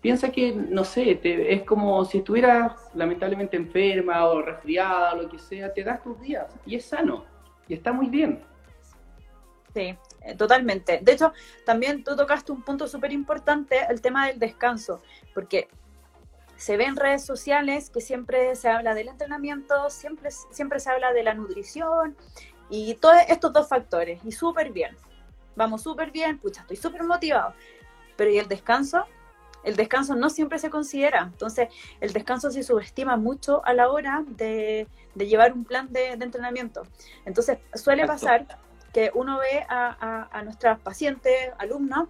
piensa que, no sé, es como si estuvieras lamentablemente enferma o resfriada o lo que sea, te das tus días y es sano y está muy bien. Sí, eh, totalmente. De hecho, también tú tocaste un punto súper importante, el tema del descanso, porque se ve en redes sociales que siempre se habla del entrenamiento, siempre, siempre se habla de la nutrición y todos estos dos factores, y súper bien. Vamos súper bien, pucha, estoy súper motivado. Pero ¿y el descanso? El descanso no siempre se considera. Entonces, el descanso se subestima mucho a la hora de, llevar un plan de, entrenamiento. Entonces, suele pasar que uno ve a, a, nuestras pacientes, alumnos,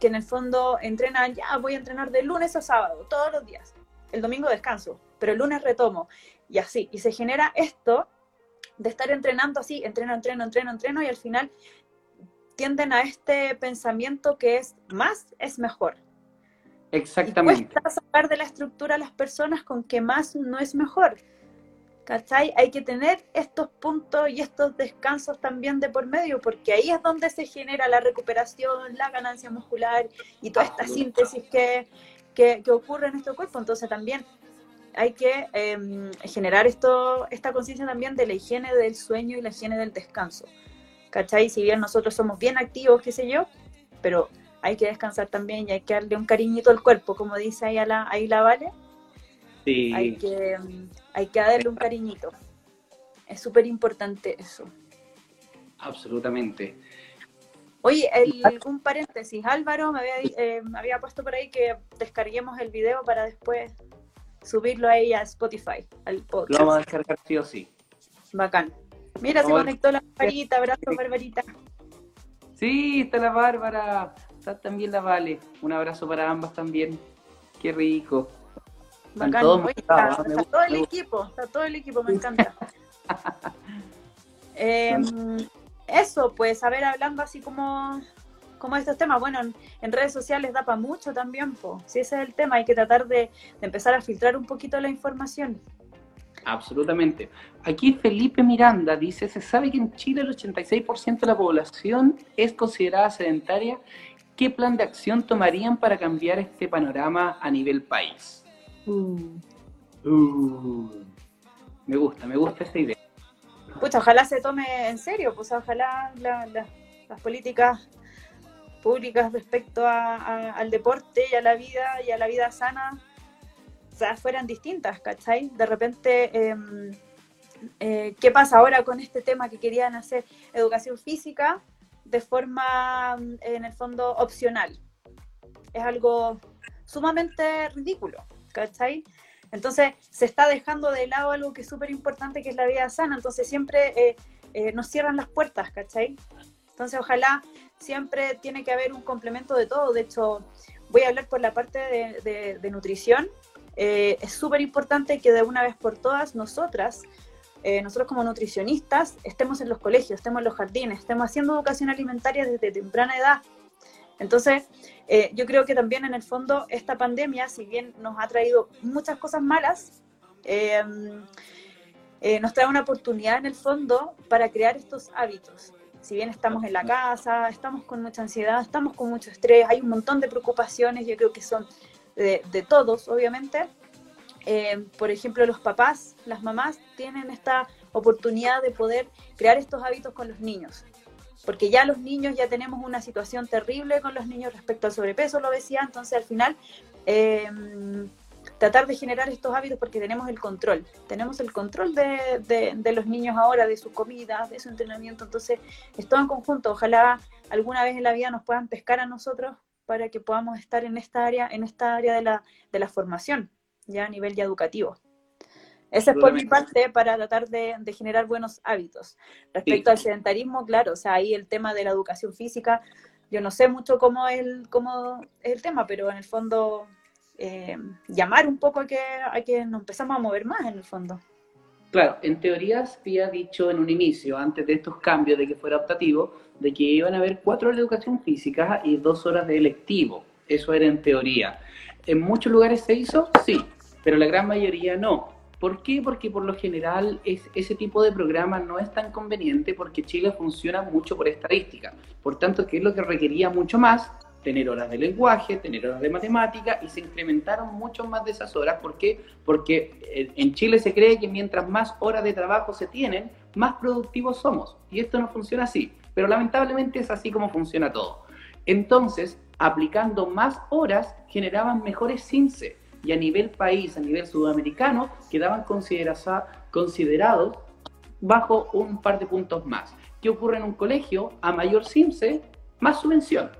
que en el fondo entrenan, ya voy a entrenar de lunes a sábado, todos los días. El domingo descanso, pero el lunes retomo. Y así, y se genera esto de estar entrenando así, entreno, entreno, entreno, entreno, y al final tienden a este pensamiento que es más es mejor. Exactamente. Y cuesta sacar de la estructura a las personas con que más no es mejor. ¿Cachai? Hay que tener estos puntos y estos descansos también de por medio, porque ahí es donde se genera la recuperación, la ganancia muscular y toda esta síntesis que, que, que ocurre en nuestro cuerpo. Entonces también hay que em, generar esto, esta conciencia también de la higiene del sueño y la higiene del descanso. ¿Cachai? Si bien nosotros somos bien activos, qué sé yo, pero hay que descansar también y hay que darle un cariñito al cuerpo, como dice ahí, la, ahí la Vale. Sí. Hay que, em, hay que darle un cariñito. Es súper importante eso. Absolutamente. Oye, el, un paréntesis, Álvaro me había, eh, me había puesto por ahí que descarguemos el video para después subirlo ahí a Spotify, al podcast. Lo vamos a descargar sí o sí. Bacán. Mira, se conectó la Barbarita, abrazo Barbarita. Sí, está la Bárbara, está también la Vale. Un abrazo para ambas también. Qué rico. Bacán. todos Oye, motivados, está, gusta, todo el equipo, está todo el equipo, me encanta. Em, eso, pues, a ver, hablando así como, como estos temas, bueno, en, en redes sociales da para mucho también, pues, si ese es el tema, hay que tratar de, de empezar a filtrar un poquito la información. Absolutamente. Aquí Felipe Miranda dice, se sabe que en Chile el 86% de la población es considerada sedentaria. ¿Qué plan de acción tomarían para cambiar este panorama a nivel país? Uh, me gusta, me gusta esta idea. Pucha, ojalá se tome en serio, pues ojalá la- la- las políticas públicas respecto a- a- al deporte y a la vida y a la vida sana o sea, fueran distintas, ¿cachai? De repente, eh, eh, ¿qué pasa ahora con este tema que querían hacer educación física de forma, mm, en el fondo, opcional? Es algo sumamente ridículo, ¿cachai? Entonces se está dejando de lado algo que es súper importante, que es la vida sana. Entonces siempre eh, eh, nos cierran las puertas, ¿cachai? Entonces ojalá siempre tiene que haber un complemento de todo. De hecho, voy a hablar por la parte de, nutrición. Eh, es súper importante que de una vez por todas nosotras, eh, nosotros como nutricionistas, estemos en los colegios, estemos en los jardines, estemos haciendo educación alimentaria desde temprana edad. Entonces, eh, yo creo que también en el fondo esta pandemia, si bien nos ha traído muchas cosas malas, eh, eh, nos trae una oportunidad en el fondo para crear estos hábitos. Si bien estamos en la casa, estamos con mucha ansiedad, estamos con mucho estrés, hay un montón de preocupaciones, yo creo que son de, de todos, obviamente. Eh, por ejemplo, los papás, las mamás tienen esta oportunidad de poder crear estos hábitos con los niños porque ya los niños ya tenemos una situación terrible con los niños respecto al sobrepeso, la obesidad, entonces al final eh, tratar de generar estos hábitos porque tenemos el control, tenemos el control de, de- de los niños ahora, de su comida, de su entrenamiento, entonces es todo en conjunto, ojalá alguna vez en la vida nos puedan pescar a nosotros para que podamos estar en esta área, en esta área de la, de la formación, ya a nivel ya educativo. Esa es por mi parte para tratar de, de generar buenos hábitos. Respecto Sí. al sedentarismo, claro, o sea, ahí el tema de la educación física, yo no sé mucho cómo es el, cómo es el tema, pero en el fondo eh, llamar un poco a que, a que nos empezamos a mover más en el fondo. Claro, en teoría se había dicho en un inicio, antes de estos cambios de que fuera optativo, de que iban a haber cuatro horas de educación física y dos horas de electivo. Eso era en teoría. En muchos lugares se hizo, sí, pero la gran mayoría no. ¿Por qué? Porque por lo general es, ese tipo de programa no es tan conveniente porque Chile funciona mucho por estadística. Por tanto, ¿qué es lo que requería mucho más? Tener horas de lenguaje, tener horas de matemática y se incrementaron mucho más de esas horas. ¿Por qué? Porque eh, en Chile se cree que mientras más horas de trabajo se tienen, más productivos somos. Y esto no funciona así. Pero lamentablemente es así como funciona todo. Entonces, aplicando más horas, generaban mejores CINCE. Y a nivel país, a nivel sudamericano, quedaban considera- considerados bajo un par de puntos más. ¿Qué ocurre en un colegio? A mayor CIMSE, más subvención,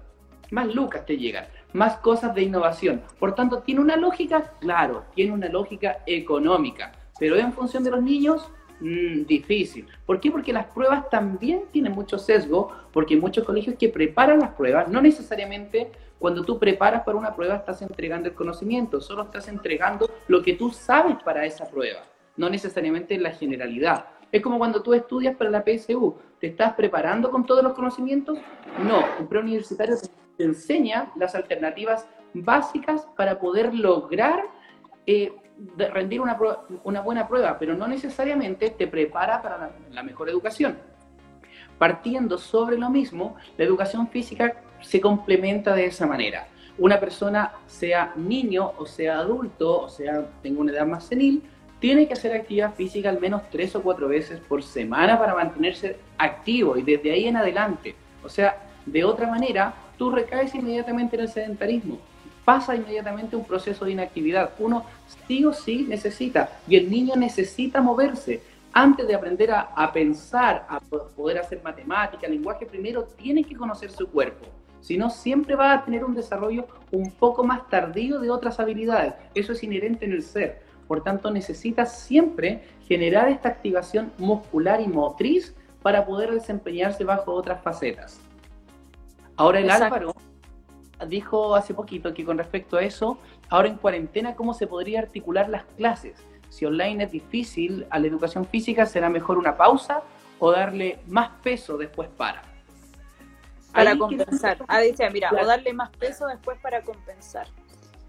más lucas te llegan, más cosas de innovación. Por tanto, ¿tiene una lógica? Claro, tiene una lógica económica. Pero en función de los niños, Mm, difícil. ¿Por qué? Porque las pruebas también tienen mucho sesgo, porque hay muchos colegios que preparan las pruebas, no necesariamente cuando tú preparas para una prueba estás entregando el conocimiento, solo estás entregando lo que tú sabes para esa prueba, no necesariamente la generalidad. Es como cuando tú estudias para la PSU, ¿te estás preparando con todos los conocimientos? No, un preuniversitario enseña las alternativas básicas para poder lograr eh, rendir una, una buena prueba, pero no necesariamente te prepara para la, la mejor educación. Partiendo sobre lo mismo, la educación física se complementa de esa manera. Una persona, sea niño o sea adulto, o sea, tenga una edad más senil, tiene que hacer actividad física al menos tres o cuatro veces por semana para mantenerse activo y desde ahí en adelante. O sea, de otra manera, tú recaes inmediatamente en el sedentarismo. Pasa inmediatamente un proceso de inactividad. Uno sí o sí necesita, y el niño necesita moverse. antes de aprender a, pensar, a poder hacer matemática, lenguaje, primero tiene que conocer su cuerpo. Si no, siempre va a tener un desarrollo un poco más tardío de otras habilidades. Eso es inherente en el ser. Por tanto, necesita siempre generar esta activación muscular y motriz para poder desempeñarse bajo otras facetas. Ahora el Álvaro dijo hace poquito que con respecto a eso, ahora en cuarentena, ¿cómo se podría articular las clases? Si online es difícil a la educación física, ¿será mejor una pausa o darle más peso después para? Para compensar. Ah, dice, mira, o darle más peso después para compensar.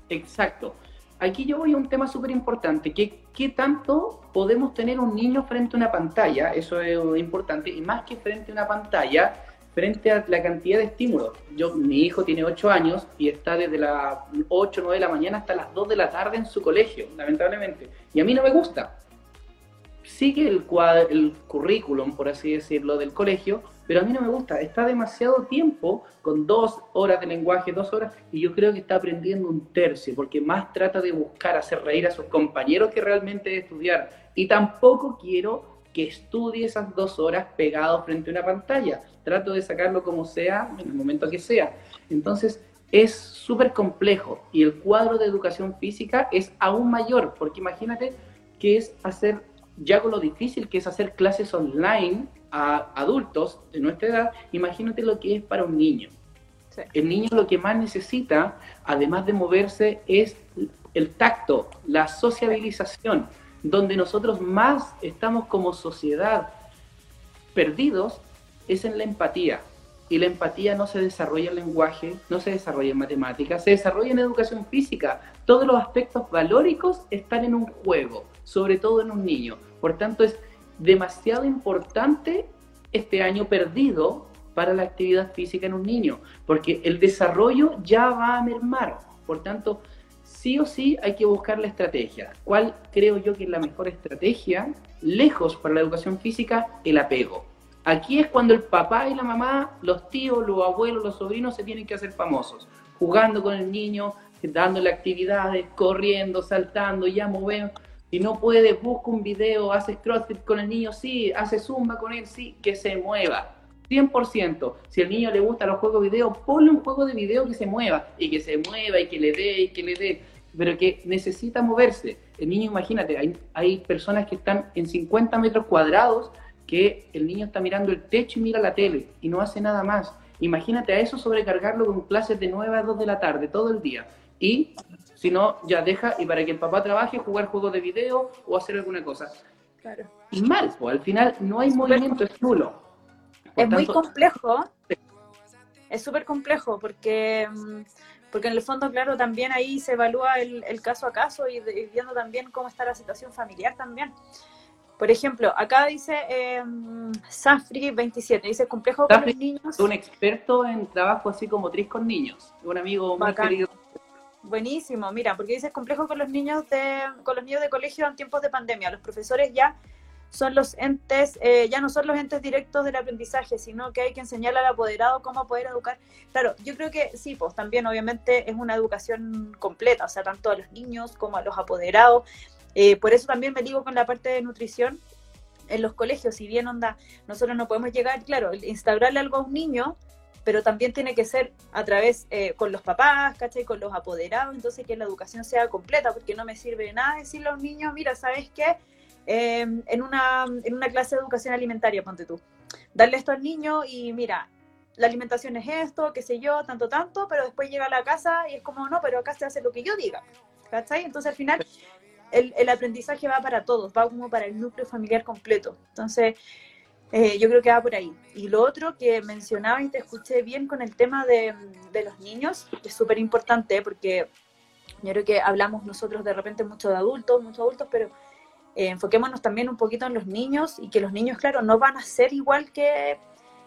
Exacto. Aquí yo voy a un tema súper importante, que qué tanto podemos tener un niño frente a una pantalla, eso es importante, y más que frente a una pantalla, frente a la cantidad de estímulos. Yo, mi hijo tiene 8 años y está desde las 8 o 9 de la mañana hasta las 2 de la tarde en su colegio, lamentablemente. Y a mí no me gusta. Sigue el, el currículum, por así decirlo, del colegio, pero a mí no me gusta. Está demasiado tiempo con dos horas de lenguaje, dos horas, y yo creo que está aprendiendo un tercio, porque más trata de buscar hacer reír a sus compañeros que realmente de estudiar. Y tampoco quiero que estudie esas dos horas pegado frente a una pantalla. Trato de sacarlo como sea, en el momento que sea. Entonces, es súper complejo y el cuadro de educación física es aún mayor, porque imagínate que es hacer, ya con lo difícil que es hacer clases online a adultos de nuestra edad, imagínate lo que es para un niño. El niño lo que más necesita, además de moverse, es el tacto, la sociabilización donde nosotros más estamos como sociedad perdidos es en la empatía. Y la empatía no se desarrolla en lenguaje, no se desarrolla en matemáticas, se desarrolla en educación física. Todos los aspectos valóricos están en un juego, sobre todo en un niño. Por tanto, es demasiado importante este año perdido para la actividad física en un niño, porque el desarrollo ya va a mermar. Por tanto, sí o sí hay que buscar la estrategia. ¿Cuál creo yo que es la mejor estrategia? Lejos para la educación física, el apego. Aquí es cuando el papá y la mamá, los tíos, los abuelos, los sobrinos se tienen que hacer famosos, jugando con el niño, dándole actividades, corriendo, saltando, ya movemos. Si no puede, busca un video, hace crossfit con el niño, sí, hace zumba con él, sí, que se mueva 100%. Si al niño le gustan los juegos de video, ponle un juego de video que se mueva y que se mueva y que le dé y que le dé, pero que necesita moverse. El niño, imagínate, hay, hay personas que están en 50 metros cuadrados que el niño está mirando el techo y mira la tele y no hace nada más. Imagínate a eso sobrecargarlo con clases de 9 a 2 de la tarde todo el día. Y si no, ya deja y para que el papá trabaje, jugar juegos de video o hacer alguna cosa. Claro. Y mal, pues al final no hay movimiento, es nulo es muy complejo. Es súper complejo porque, mm, porque en el fondo, claro, también ahí se evalúa el, caso a caso y, viendo también cómo está la situación familiar también. Por ejemplo, acá dice eh, Safri 27, dice complejo con los niños. Un experto en trabajo así como motriz con niños, un amigo muy querido. Buenísimo, mira, porque dice complejo con los niños de con los niños de colegio en tiempos de pandemia. Los profesores ya son los entes, eh, ya no son los entes directos del aprendizaje, sino que hay que enseñar al apoderado cómo poder educar. Claro, yo creo que sí, pues también obviamente es una educación completa, o sea, tanto a los niños como a los apoderados. Eh, por eso también me digo con la parte de nutrición en los colegios, si bien onda, nosotros no podemos llegar, claro, instaurarle algo a un niño, pero también tiene que ser a través eh, con los papás, ¿cachai? Con los apoderados, entonces que la educación sea completa, porque no me sirve de nada decirle a los niños, mira, ¿sabes qué? Em, en, una, en una clase de educación alimentaria, ponte tú. Darle esto al niño y mira, la alimentación es esto, qué sé yo, tanto, tanto, pero después llega a la casa y es como, no, pero acá se hace lo que yo diga, ¿cachai? Entonces al final el, el aprendizaje va para todos, va como para el núcleo familiar completo. Entonces eh, yo creo que va por ahí. Y lo otro que mencionaba y te escuché bien con el tema de, de los niños, que es súper importante porque yo creo que hablamos nosotros de repente mucho de adultos, muchos adultos, pero eh, enfoquémonos también un poquito en los niños y que los niños, claro, no van a ser igual que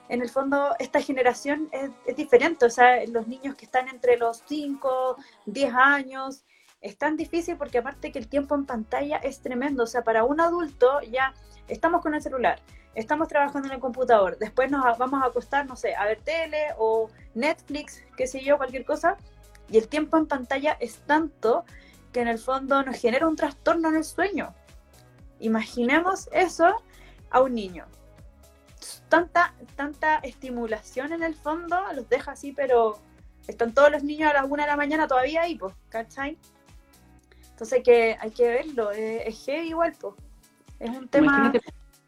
en el fondo esta generación es, diferente, o sea, los niños que están entre los 5, 10 años, es tan difícil porque aparte que el tiempo en pantalla es tremendo, o sea, para un adulto ya estamos con el celular, estamos trabajando en el computador, después nos vamos a acostar, no sé, a ver tele o Netflix, qué sé yo, cualquier cosa, y el tiempo en pantalla es tanto que en el fondo nos genera un trastorno en el sueño. Imaginemos eso a un niño. Tanta, tanta estimulación en el fondo, los deja así, pero están todos los niños a las una de la mañana todavía ahí, pues, ¿cachai? Entonces hay que, hay que verlo, es, es heavy igual, pues. Es un tema... Imagínate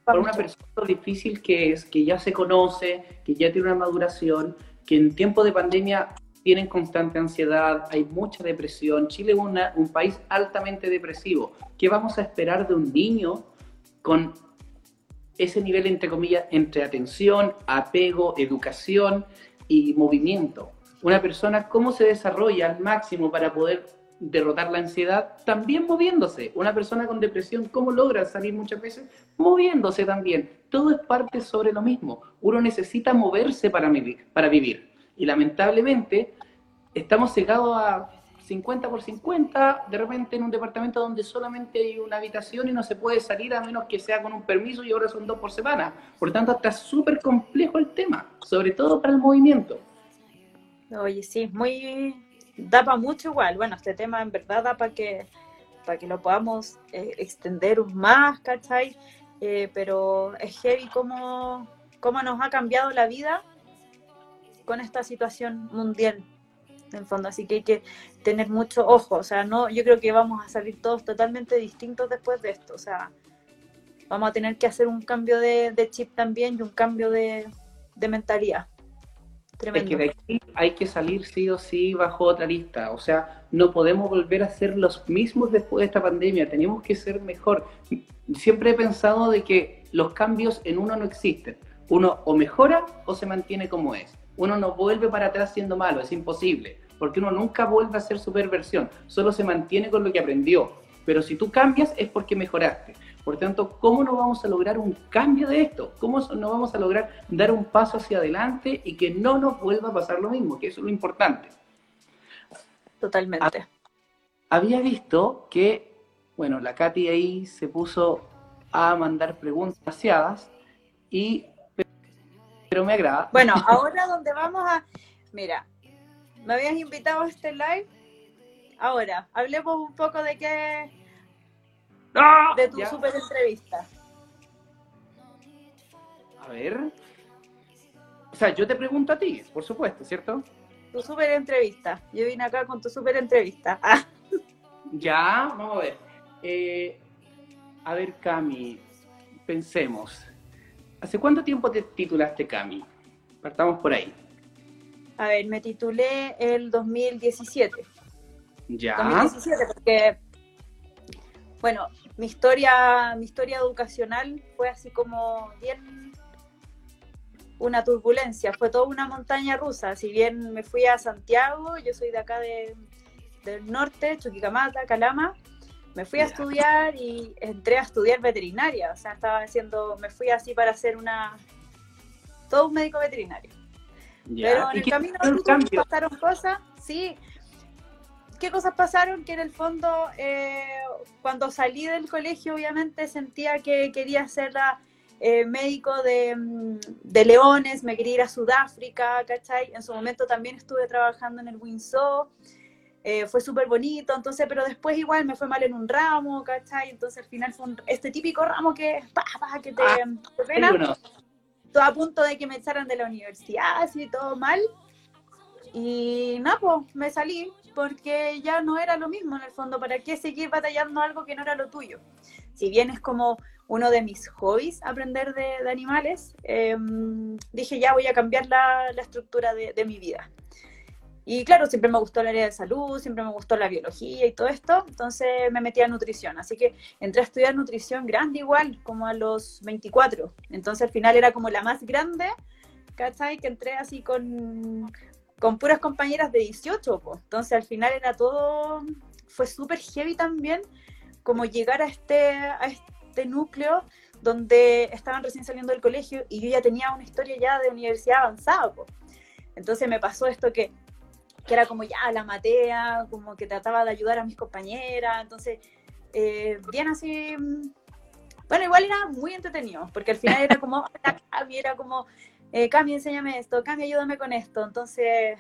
para una persona lo difícil que es, que ya se conoce, que ya tiene una maduración, que en tiempo de pandemia tienen constante ansiedad, hay mucha depresión. Chile es un país altamente depresivo. ¿Qué vamos a esperar de un niño con ese nivel, entre comillas, entre atención, apego, educación y movimiento? Una persona, ¿cómo se desarrolla al máximo para poder derrotar la ansiedad? También moviéndose. Una persona con depresión, ¿cómo logra salir muchas veces? Moviéndose también. Todo es parte sobre lo mismo. Uno necesita moverse. Para vivir. Y lamentablemente estamos cegados a 50 por 50, de repente en un departamento donde solamente hay una habitación y no se puede salir a menos que sea con un permiso y ahora son dos por semana. Por tanto, está súper complejo el tema, sobre todo para el movimiento. Oye, sí, muy... da para mucho igual. Bueno, este tema en verdad da para que, para que lo podamos eh, extender más, ¿cachai? Eh, pero es heavy cómo, cómo nos ha cambiado la vida con esta situación mundial, en fondo. Así que hay que tener mucho ojo. O sea, no, yo creo que vamos a salir todos totalmente distintos después de esto. O sea, vamos a tener que hacer un cambio de, de chip también y un cambio de, de mentalidad. Es Tremendo. que de aquí hay que salir sí o sí bajo otra lista. O sea, no podemos volver a ser los mismos después de esta pandemia. Tenemos que ser mejor. Siempre he pensado de que los cambios en uno no existen. Uno o mejora o se mantiene como es. Uno no vuelve para atrás siendo malo, es imposible. Porque uno nunca vuelve a ser su versión. Solo se mantiene con lo que aprendió. Pero si tú cambias es porque mejoraste. Por tanto, ¿cómo no vamos a lograr un cambio de esto? ¿Cómo no vamos a lograr dar un paso hacia adelante y que no nos vuelva a pasar lo mismo? Que eso es lo importante. Totalmente. Había visto que, bueno, la Katy ahí se puso a mandar preguntas demasiadas y pero me agrada. Bueno, ahora donde vamos a... Mira, me habías invitado a este live. Ahora, hablemos un poco de qué... ¡Ah! De tu Ya. super entrevista. A ver. O sea, yo te pregunto a ti, por supuesto, ¿cierto? Tu super entrevista. Yo vine acá con tu super entrevista. Ah, Ya, vamos a ver. Eh, a ver, Cami, pensemos. ¿Hace cuánto tiempo te titulaste, Cami? Partamos por ahí. a ver, me titulé el 2017. Ya. 2017 porque, bueno, mi historia, mi historia educacional fue así como bien una turbulencia, fue toda una montaña rusa. Si bien me fui a Santiago, yo soy de acá de, del norte, Chuquicamata, Calama, me fui a estudiar y entré a estudiar veterinaria. O sea, estaba haciendo, me fui así para ser una, todo un médico veterinario. ya. Pero en ¿Y el camino pasaron cosas, sí. ¿Qué cosas pasaron? Que en el fondo, eh, cuando salí del colegio, obviamente sentía que quería ser la, eh, médico de, mm, de leones, me quería ir a Sudáfrica, ¿cachai? En su momento también estuve trabajando en el Windsor, eh, fue súper bonito, entonces, pero después igual me fue mal en un ramo, ¿cachai? Entonces al final fue un- este típico ramo que, pa, pa, que te, Ah, te pena todo a punto de que me echaran de la universidad, así todo mal. Y nada, pues me salí porque ya no era lo mismo en el fondo. ¿Para qué seguir batallando algo que no era lo tuyo? Si bien es como uno de mis hobbies aprender de, de animales, eh, dije ya voy a cambiar la, la estructura de, de mi vida. Y claro, siempre me gustó el área de salud, siempre me gustó la biología y todo esto, entonces me metí a nutrición. Así que entré a estudiar nutrición grande igual, como a los 24. Entonces al final era como la más grande, ¿cachai? Que entré así con, con puras compañeras de 18, po. Entonces al final era todo, fue súper heavy también, como llegar a este, a este núcleo donde estaban recién saliendo del colegio y yo ya tenía una historia ya de universidad avanzada, po. Entonces me pasó esto que que era como ya la matea, como que trataba de ayudar a mis compañeras, entonces, eh, bien así, mm, bueno, igual era muy entretenido, porque al final era como, "Hola, Cami, era como, eh, Cami, enséñame esto, Cami, ayúdame con esto, entonces,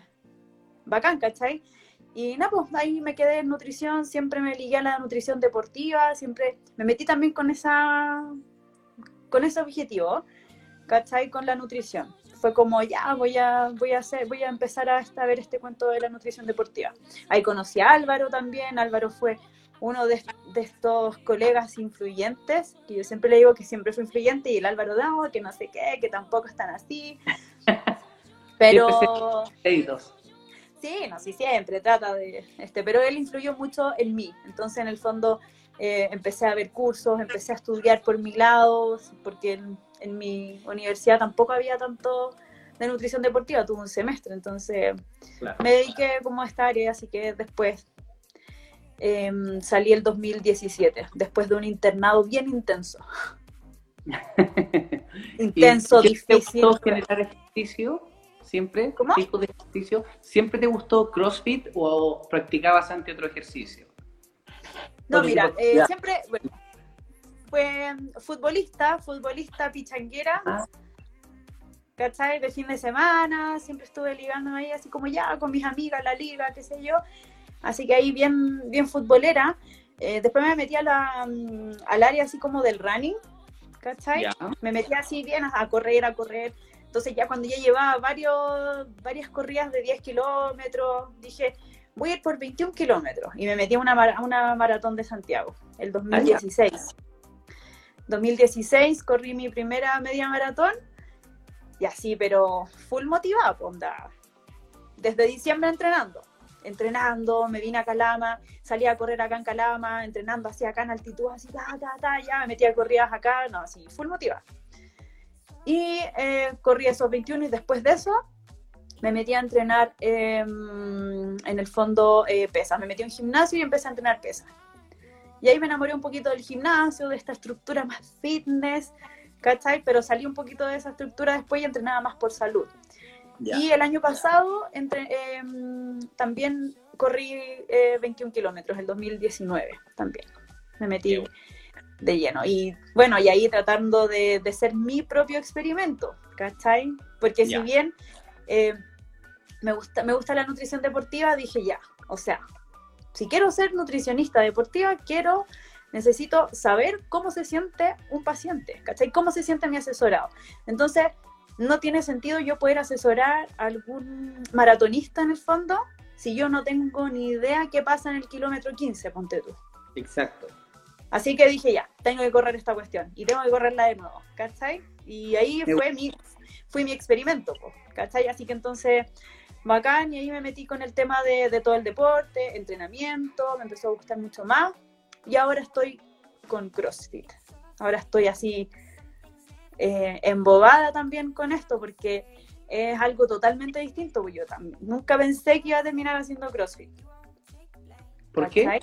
bacán, ¿cachai? Y nada, pues ahí me quedé en nutrición, siempre me ligué a la nutrición deportiva, siempre me metí también con esa, con ese objetivo, ¿cachai? Con la nutrición. Fue como, ya, voy a, voy a, hacer, voy a empezar a, a ver este cuento de la nutrición deportiva. Ahí conocí a Álvaro también. Álvaro fue uno de, de estos colegas influyentes, que yo siempre le digo que siempre fue influyente, y el Álvaro Damo, que no sé qué, que tampoco están así. Pero... Sí, no, sí, siempre trata de, este, pero él influyó mucho en mí. Entonces, en el fondo, eh, empecé a ver cursos, empecé a estudiar por mi lado, porque en, en, mi universidad tampoco había tanto de nutrición deportiva, tuve un semestre, entonces claro. me dediqué como a esta área, así que después eh, salí el 2017, después de un internado bien intenso. intenso, difícil. ¿Te generar ejercicio? ¿Siempre? ¿Cómo? ¿Tipo de ejercicio? ¿Siempre te gustó CrossFit o practicabas antes otro ejercicio? No, mira, eh, siempre, bueno, fue futbolista, futbolista pichanguera, ah. ¿cachai? De fin de semana, siempre estuve ligando ahí así como ya con mis amigas, la liga, qué sé yo. Así que ahí bien, bien futbolera. Eh, después me metí a la, mm, al área así como del running, ¿cachai? Yeah. Me metí así bien a, a correr, a correr. Entonces ya cuando ya llevaba varios, varias corridas de 10 kilómetros, dije, voy a ir por 21 kilómetros. Y me metí a una, una maratón de Santiago, el 2016. Ah, 2016 corrí mi primera media maratón y así, pero full motivada, onda. Desde diciembre entrenando, entrenando, me vine a Calama, salí a correr acá en Calama, entrenando así acá en altitud, así, ta, ta, ta, ya me metí a corridas acá, no, así, full motivada. Y eh, corrí esos 21 y después de eso me metí a entrenar eh, en el fondo eh, pesas. Me metí en gimnasio y empecé a entrenar pesas. Y ahí me enamoré un poquito del gimnasio, de esta estructura más fitness, ¿cachai? Pero salí un poquito de esa estructura después y entrenaba más por salud. Y el año pasado entre, eh, también corrí 21 eh, kilómetros, el 2019 también. Me metí de lleno. Y bueno, y ahí tratando de, de, ser mi propio experimento, ¿cachai? Porque si bien eh, me, gusta, me gusta la nutrición deportiva, dije ya, o sea, si quiero ser nutricionista deportiva, quiero, necesito saber cómo se siente un paciente, ¿cachai? ¿Cómo se siente mi asesorado? Entonces, no tiene sentido yo poder asesorar a algún maratonista en el fondo si yo no tengo ni idea qué pasa en el kilómetro 15, ponte tú. Exacto. Así que dije, ya, tengo que correr esta cuestión y tengo que correrla de nuevo, ¿cachai? Y ahí fue mi, fue mi experimento, ¿cachai? Así que entonces bacán y ahí me metí con el tema de, de, todo el deporte, entrenamiento, me empezó a gustar mucho más y ahora estoy con CrossFit. Ahora estoy así eh, embobada también con esto porque es algo totalmente distinto. Yo también, nunca pensé que iba a terminar haciendo CrossFit. ¿Por qué?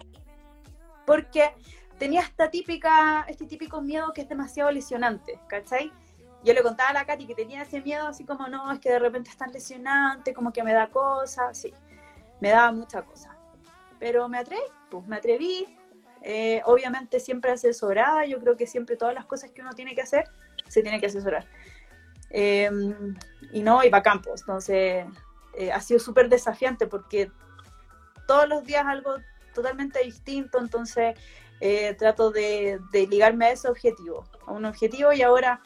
Porque tenía esta típica, este típico miedo que es demasiado lesionante, ¿cachai? Yo le contaba a la Katy que tenía ese miedo, así como, no, es que de repente es tan lesionante, como que me da cosas, sí, me daba mucha cosa. Pero me atreví, pues me atreví, eh, obviamente siempre asesorada, yo creo que siempre todas las cosas que uno tiene que hacer, se tiene que asesorar. Eh, y no, iba a campos, entonces eh, ha sido súper desafiante porque todos los días algo totalmente distinto, entonces eh, trato de, de ligarme a ese objetivo, a un objetivo y ahora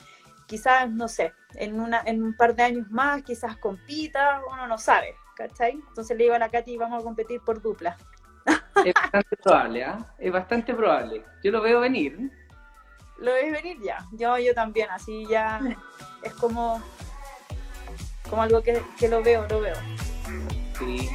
quizás, no sé, en, una, en un par de años más, quizás compita, uno no sabe, ¿cachai? Entonces le digo a la Katy, vamos a competir por dupla. Es bastante probable, ¿eh? Es bastante probable. Yo lo veo venir. ¿Lo ves venir ya? Yo, yo también, así ya es como, como algo que, que lo veo, lo veo. Sí.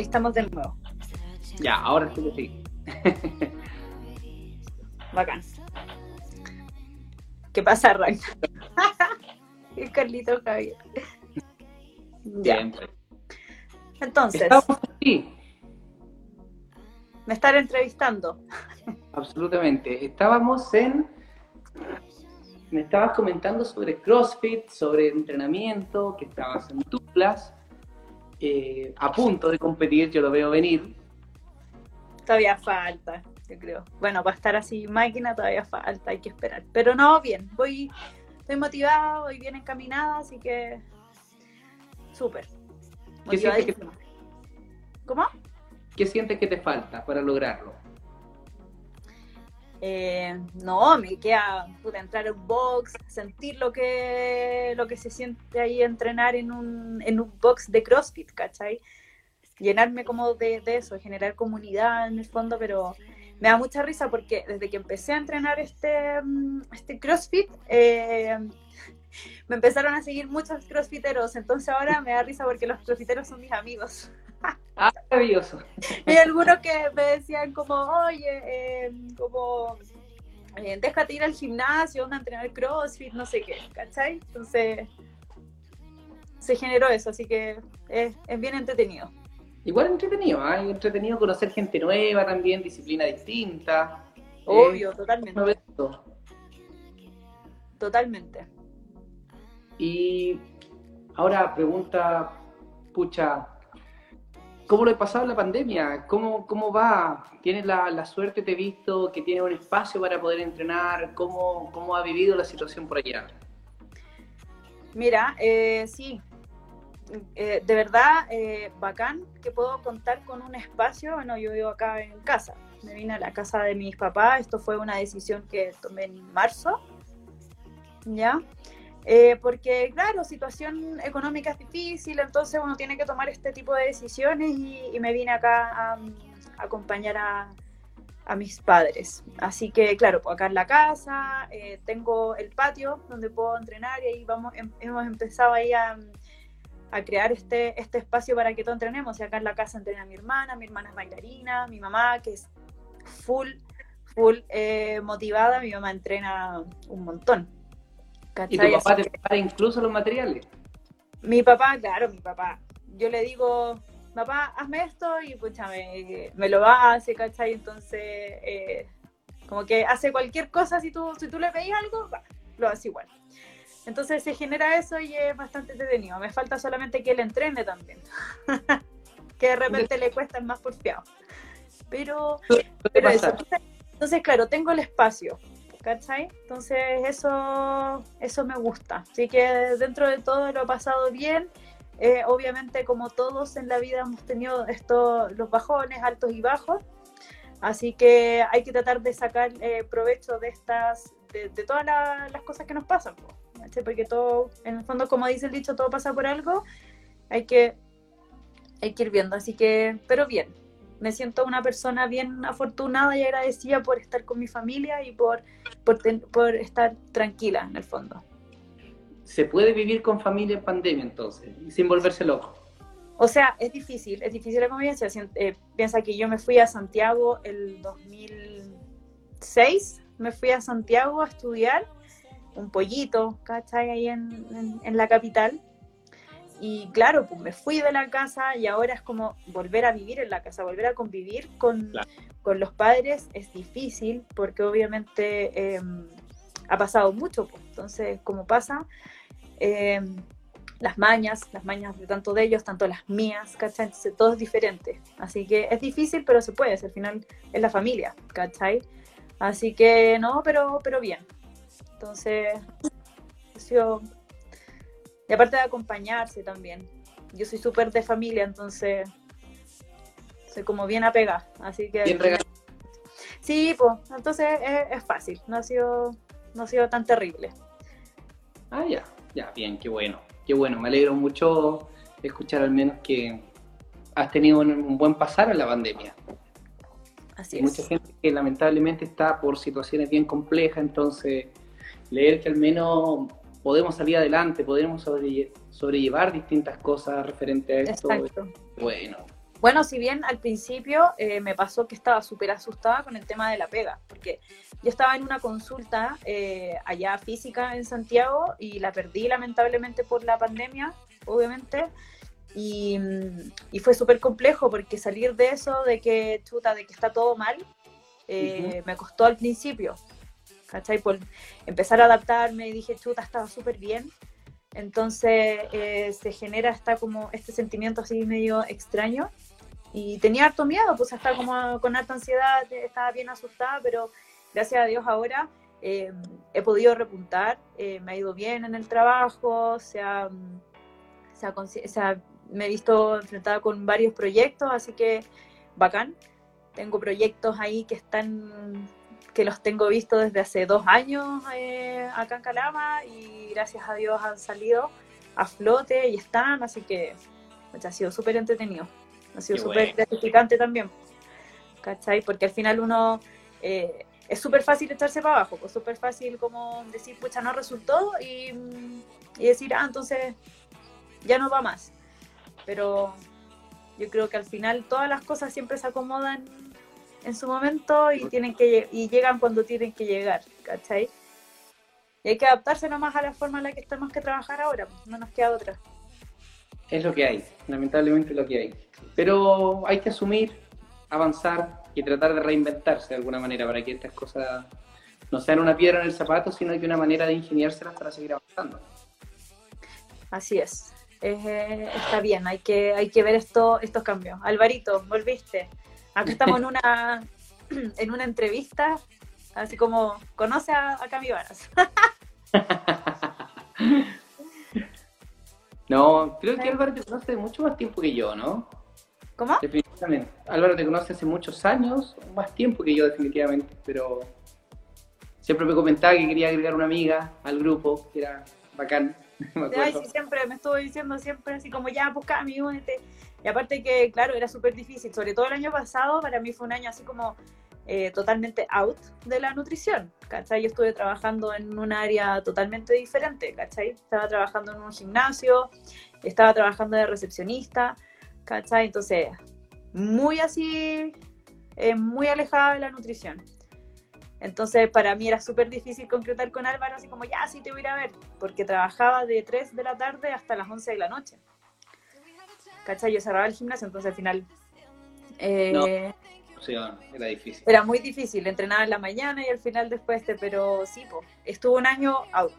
Ahí estamos de nuevo. Ya, ahora sí que sí. bacán. ¿Qué pasa, Ragnar? El Carlito Javier. Ya. Bien, pues. Entonces, Estamos aquí, me están entrevistando. absolutamente. Estábamos en. Me estabas comentando sobre CrossFit, sobre entrenamiento, que estabas en Tuplas, eh, a punto de competir, yo lo veo venir. Todavía falta, yo creo. Bueno, para estar así máquina todavía falta, hay que esperar. Pero no, bien, voy, estoy motivada, voy bien encaminada, así que súper. ¿Qué sientes que, Motivadísima. ¿Cómo? qué sientes que te falta para lograrlo? Eh, no, me queda puta, entrar un box, sentir lo que, lo que se siente ahí entrenar en un, en un box de CrossFit, ¿cachai? Llenarme como de, de eso, generar comunidad en el fondo, pero me da mucha risa porque desde que empecé a entrenar este, mm, este CrossFit, eh, me empezaron a seguir muchos CrossFiteros, entonces ahora me da risa porque los CrossFiteros son mis amigos. Ah, maravilloso. Hay algunos que me decían como, oye, eh, como, eh, déjate ir al gimnasio, anda a entrenar CrossFit, no sé qué, ¿cachai? Entonces, se generó eso, así que es, es bien entretenido. Igual entretenido. Es entretenido conocer gente nueva también, disciplina distinta. Obvio, Eh, totalmente, totalmente. Y ahora pregunta, pucha, ¿cómo lo he pasado la pandemia? ¿Cómo, cómo va? ¿Tienes la, la suerte, te he visto, que tienes un espacio para poder entrenar? ¿Cómo, cómo ha vivido la situación por allá? Mira, eh, sí, eh, de verdad, eh, bacán que puedo contar con un espacio. Bueno, yo vivo acá en casa. Me vine a la casa de mis papás. Esto fue una decisión que tomé en marzo. ¿Ya? Eh, porque, claro, situación económica es difícil, entonces uno tiene que tomar este tipo de decisiones y, me vine acá a, a acompañar a, a mis padres. Así que, claro, pues acá en la casa, eh, tengo el patio donde puedo entrenar y ahí vamos, em- hemos empezado ahí a, a crear este, este espacio para que todos entrenemos. Y acá en la casa entrena mi hermana, mi hermana es bailarina, mi mamá que es full, full eh, motivada, mi mamá entrena un montón. ¿Y tu ¿cachai? papá Así te prepara incluso los materiales? mi papá, claro, mi papá. Yo le digo, papá, hazme esto y pucha, me, me lo hace, ¿cachai? Entonces, eh, como que hace cualquier cosa, si tú, si tú le pedís algo, va, lo hace igual. Entonces se genera eso y es bastante entretenido. Me falta solamente que él entrene también. que de repente le cuesta el más porfiado. Pero, pero eso. entonces, claro, tengo el espacio. ¿Cachai? Entonces eso, eso me gusta. Así que dentro de todo lo he pasado bien. Eh, obviamente, como todos en la vida hemos tenido estos, los bajones, altos y bajos. Así que hay que tratar de sacar eh, provecho de estas, de, de todas la- las cosas que nos pasan. ¿cachai? Porque todo, en el fondo, como dice el dicho, todo pasa por algo. Hay que, hay que ir viendo. Así que, pero bien. Me siento una persona bien afortunada y agradecida por estar con mi familia y por, por, ten- por estar tranquila en el fondo. ¿Se puede vivir con familia en pandemia entonces? Sin volverse loco. O sea, es difícil, es difícil la convivencia. Eh, piensa que yo me fui a Santiago el 2006, me fui a Santiago a estudiar un pollito, ¿cachai? Ahí en, en- en la capital. Y claro, pues me fui de la casa y ahora es como volver a vivir en la casa, volver a convivir con, Claro. con los padres es difícil porque obviamente eh, ha pasado mucho. pues. Entonces, como pasa, eh, las mañas, las mañas de tanto de ellos, tanto las mías, ¿cachai? Entonces todo es diferente. Así que es difícil, pero se puede, al final es la familia, ¿cachai? Así que no, pero, pero bien. Entonces, ha sido- Y aparte de acompañarse también. Yo soy súper de familia, entonces soy como bien apegada. Así que... Bien regalado. Sí, pues, entonces es, es fácil, no ha sido, no ha sido tan terrible. Ah, ya, ya, bien, qué bueno, qué bueno. Me alegro mucho escuchar al menos que has tenido un, un buen pasar en la pandemia. Así Hay mucha gente que lamentablemente está por situaciones bien complejas, entonces leer que al menos podemos salir adelante, podemos sobrelle- sobrellevar distintas cosas referentes a esto, Exacto. bueno, Bueno, si bien al principio eh, me pasó que estaba súper asustada con el tema de la pega, porque yo estaba en una consulta eh, allá física en Santiago y la perdí lamentablemente por la pandemia, obviamente, y, y fue súper complejo porque salir de eso, de que chuta, de que está todo mal, eh, me costó al principio, ¿cachai? Por empezar a adaptarme y dije, chuta, estaba súper bien. Entonces eh, se genera hasta como este sentimiento así medio extraño y tenía harto miedo, pues hasta como con harta ansiedad, estaba bien asustada, pero gracias a Dios ahora eh, he podido repuntar, eh, me ha ido bien en el trabajo, se ha, se ha, se ha, me he visto enfrentada con varios proyectos, así que bacán. Tengo proyectos ahí que están, que los tengo visto desde hace dos años eh, acá en Calama y gracias a Dios han salido a flote y están, así que pues, ha sido súper entretenido. Ha sido súper gratificante también. ¿Cachai? Porque al final uno eh, es súper fácil echarse para abajo, pues súper fácil como decir, pucha, no resultó y, y decir, ah, entonces ya no va más. Pero yo creo que al final todas las cosas siempre se acomodan en su momento y tienen que y llegan cuando tienen que llegar, ¿cachai? Y hay que adaptarse nomás a la forma en la que tenemos que trabajar ahora, pues no nos queda otra. Es lo que hay, lamentablemente es lo que hay. Pero hay que asumir, avanzar y tratar de reinventarse de alguna manera para que estas cosas no sean una piedra en el zapato, sino que una manera de ingeniárselas para seguir avanzando. Así es. Eh, está bien, hay que, hay que ver esto, estos cambios. Alvarito, volviste. Acá estamos en una, en una entrevista, así como, conoce a, a Cami Varas. no, creo que Álvaro te conoce mucho más tiempo que yo, ¿no? ¿Cómo? Definitivamente. Álvaro te conoce hace muchos años, más tiempo que yo definitivamente, pero siempre me comentaba que quería agregar una amiga al grupo, que era bacán. Ay, sí, siempre me estuvo diciendo siempre así como ya, pues Cami, únete. Y aparte que, claro, era súper difícil, sobre todo el año pasado, para mí fue un año así como eh, totalmente out de la nutrición, ¿cachai? Yo estuve trabajando en un área totalmente diferente, ¿cachai? Estaba trabajando en un gimnasio, estaba trabajando de recepcionista, ¿cachai? Entonces, muy así, eh, muy alejada de la nutrición. Entonces, para mí era súper difícil concretar con Álvaro, así como, ya, sí te voy a ir a ver, porque trabajaba de 3 de la tarde hasta las 11 de la noche. ¿Cachai? Yo cerraba el gimnasio, entonces al final... Eh, no, sea, era difícil. Era muy difícil, entrenaba en la mañana y al final después, este, pero sí, po, estuve un año out.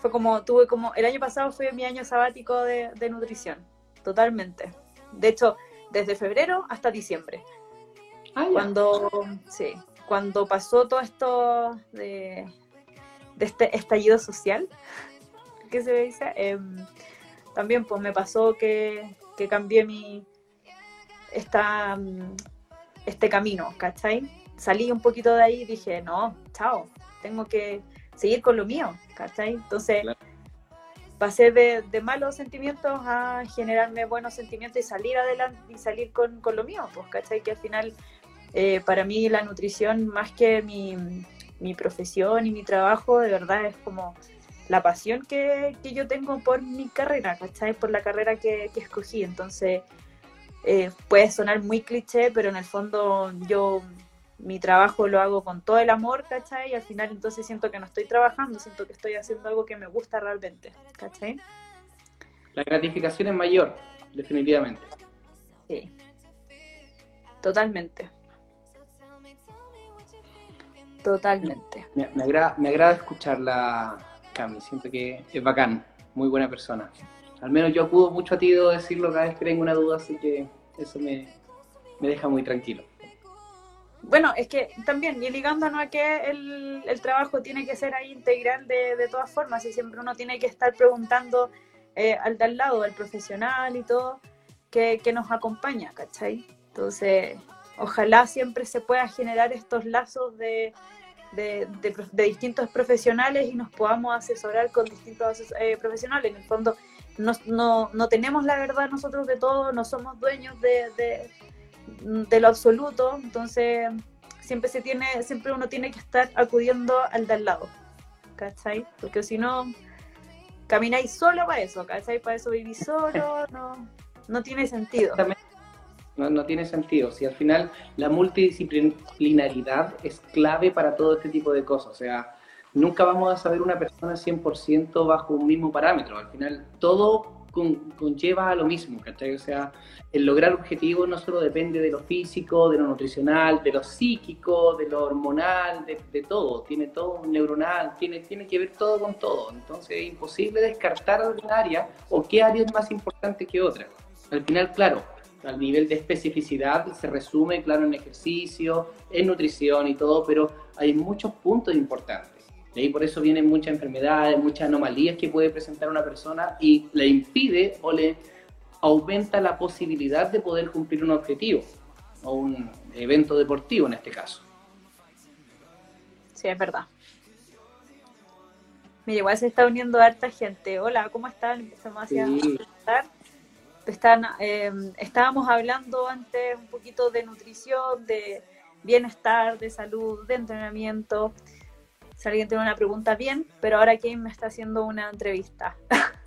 Fue como, tuve como, el año pasado fue mi año sabático de, de nutrición, totalmente. De hecho, desde febrero hasta diciembre. Ah. Cuando, sí, cuando pasó todo esto de, de este estallido social, que se dice, eh, también pues me pasó que, que cambié mi esta, este camino, ¿cachai? Salí un poquito de ahí y dije, no, chao, tengo que seguir con lo mío, ¿cachai? Entonces Claro. pasé de, de malos sentimientos a generarme buenos sentimientos y salir adelante y salir con, con lo mío, pues, ¿cachai? Que al final eh, para mí la nutrición, más que mi, mi, profesión y mi trabajo, de verdad es como la pasión que, que yo tengo por mi carrera, ¿cachai? Por la carrera que, que escogí. Entonces, eh, puede sonar muy cliché, pero en el fondo yo mi trabajo lo hago con todo el amor, ¿cachai? Y al final entonces siento que no estoy trabajando, siento que estoy haciendo algo que me gusta realmente, ¿cachai? La gratificación es mayor, definitivamente. Sí. Totalmente. Totalmente. Me, me, agrada, me agrada escucharla, Cami. Siento que es bacán, muy buena persona. Al menos yo acudo mucho a ti, debo decirlo cada vez que tengo una duda, así que eso me, me deja muy tranquilo. Bueno, es que también, y ligándonos a que el, el trabajo tiene que ser ahí integral de, de, todas formas, y siempre uno tiene que estar preguntando eh, al de al lado, al profesional y todo, que, que nos acompaña, ¿cachai? Entonces, ojalá siempre se pueda generar estos lazos de, de, de, distintos profesionales y nos podamos asesorar con distintos eh, profesionales. En el fondo, no, no, no, tenemos la verdad nosotros de todo, no somos dueños de, de, lo absoluto, entonces siempre se tiene, siempre uno tiene que estar acudiendo al de al lado, ¿cachai? Porque si no, camináis solo para eso, ¿cachai? Para eso vivís solo, no, no tiene sentido. No, no tiene sentido. Si al final la multidisciplinaridad es clave para todo este tipo de cosas. O sea, nunca vamos a saber una persona 100% bajo un mismo parámetro. Al final todo conlleva a lo mismo, ¿cachai? O sea, el lograr objetivos no solo depende de lo físico, de lo nutricional, de lo psíquico, de lo hormonal, de, todo. Tiene todo neuronal, tiene, tiene que ver todo con todo. Entonces es imposible descartar alguna área o qué área es más importante que otra. Al final, claro, al nivel de especificidad se resume, claro, en ejercicio, en nutrición y todo, pero hay muchos puntos importantes. Y ahí por eso vienen muchas enfermedades, muchas anomalías que puede presentar una persona y le impide o le aumenta la posibilidad de poder cumplir un objetivo o un evento deportivo en este caso. Sí, es verdad. Mira, igual se está uniendo harta gente. Hola, ¿cómo están? Empezamos a sí. Están, eh, estábamos hablando antes un poquito de nutrición, de bienestar, de salud, de entrenamiento. Si alguien tiene una pregunta, bien, pero ahora Kane me está haciendo una entrevista.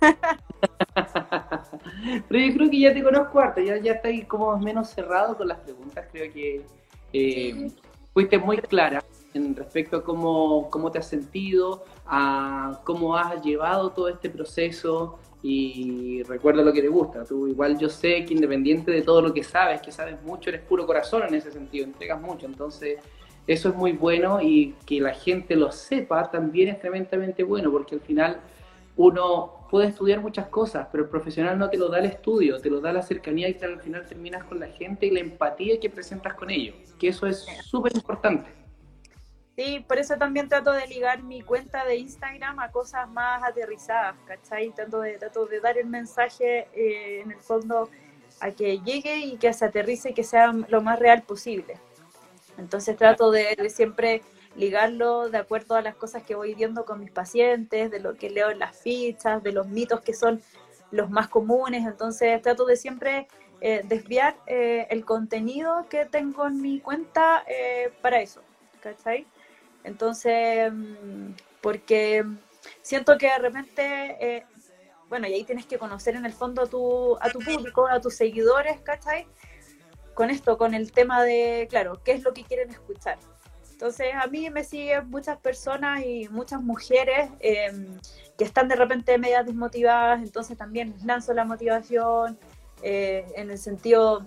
pero yo creo que ya te conozco harto, ya, ya ahí como menos cerrado con las preguntas, creo que eh, fuiste muy clara en respecto a cómo, cómo te has sentido, a cómo has llevado todo este proceso y recuerda lo que te gusta. Tú igual yo sé que independiente de todo lo que sabes, que sabes mucho, eres puro corazón en ese sentido, entregas mucho, entonces eso es muy bueno y que la gente lo sepa también es tremendamente bueno, porque al final uno puede estudiar muchas cosas, pero el profesional no te lo da el estudio, te lo da la cercanía y al final terminas con la gente y la empatía que presentas con ellos, que eso es súper importante. Sí, por eso también trato de ligar mi cuenta de Instagram a cosas más aterrizadas, ¿cachai? Trato de, trato de dar el mensaje eh, en el fondo a que llegue y que se aterrice y que sea lo más real posible. Entonces trato de, siempre ligarlo de acuerdo a las cosas que voy viendo con mis pacientes, de lo que leo en las fichas, de los mitos que son los más comunes. Entonces trato de siempre eh, desviar eh, el contenido que tengo en mi cuenta eh, para eso, ¿cachai? Entonces, porque siento que de repente, bueno, y ahí tienes que conocer en el fondo a tu, a tu público, a tus seguidores, ¿cachai? con esto, con el tema de, claro, qué es lo que quieren escuchar. Entonces, a mí me siguen muchas personas y muchas mujeres em, que están de repente medio desmotivadas, entonces también lanzo la motivación eh, en el sentido,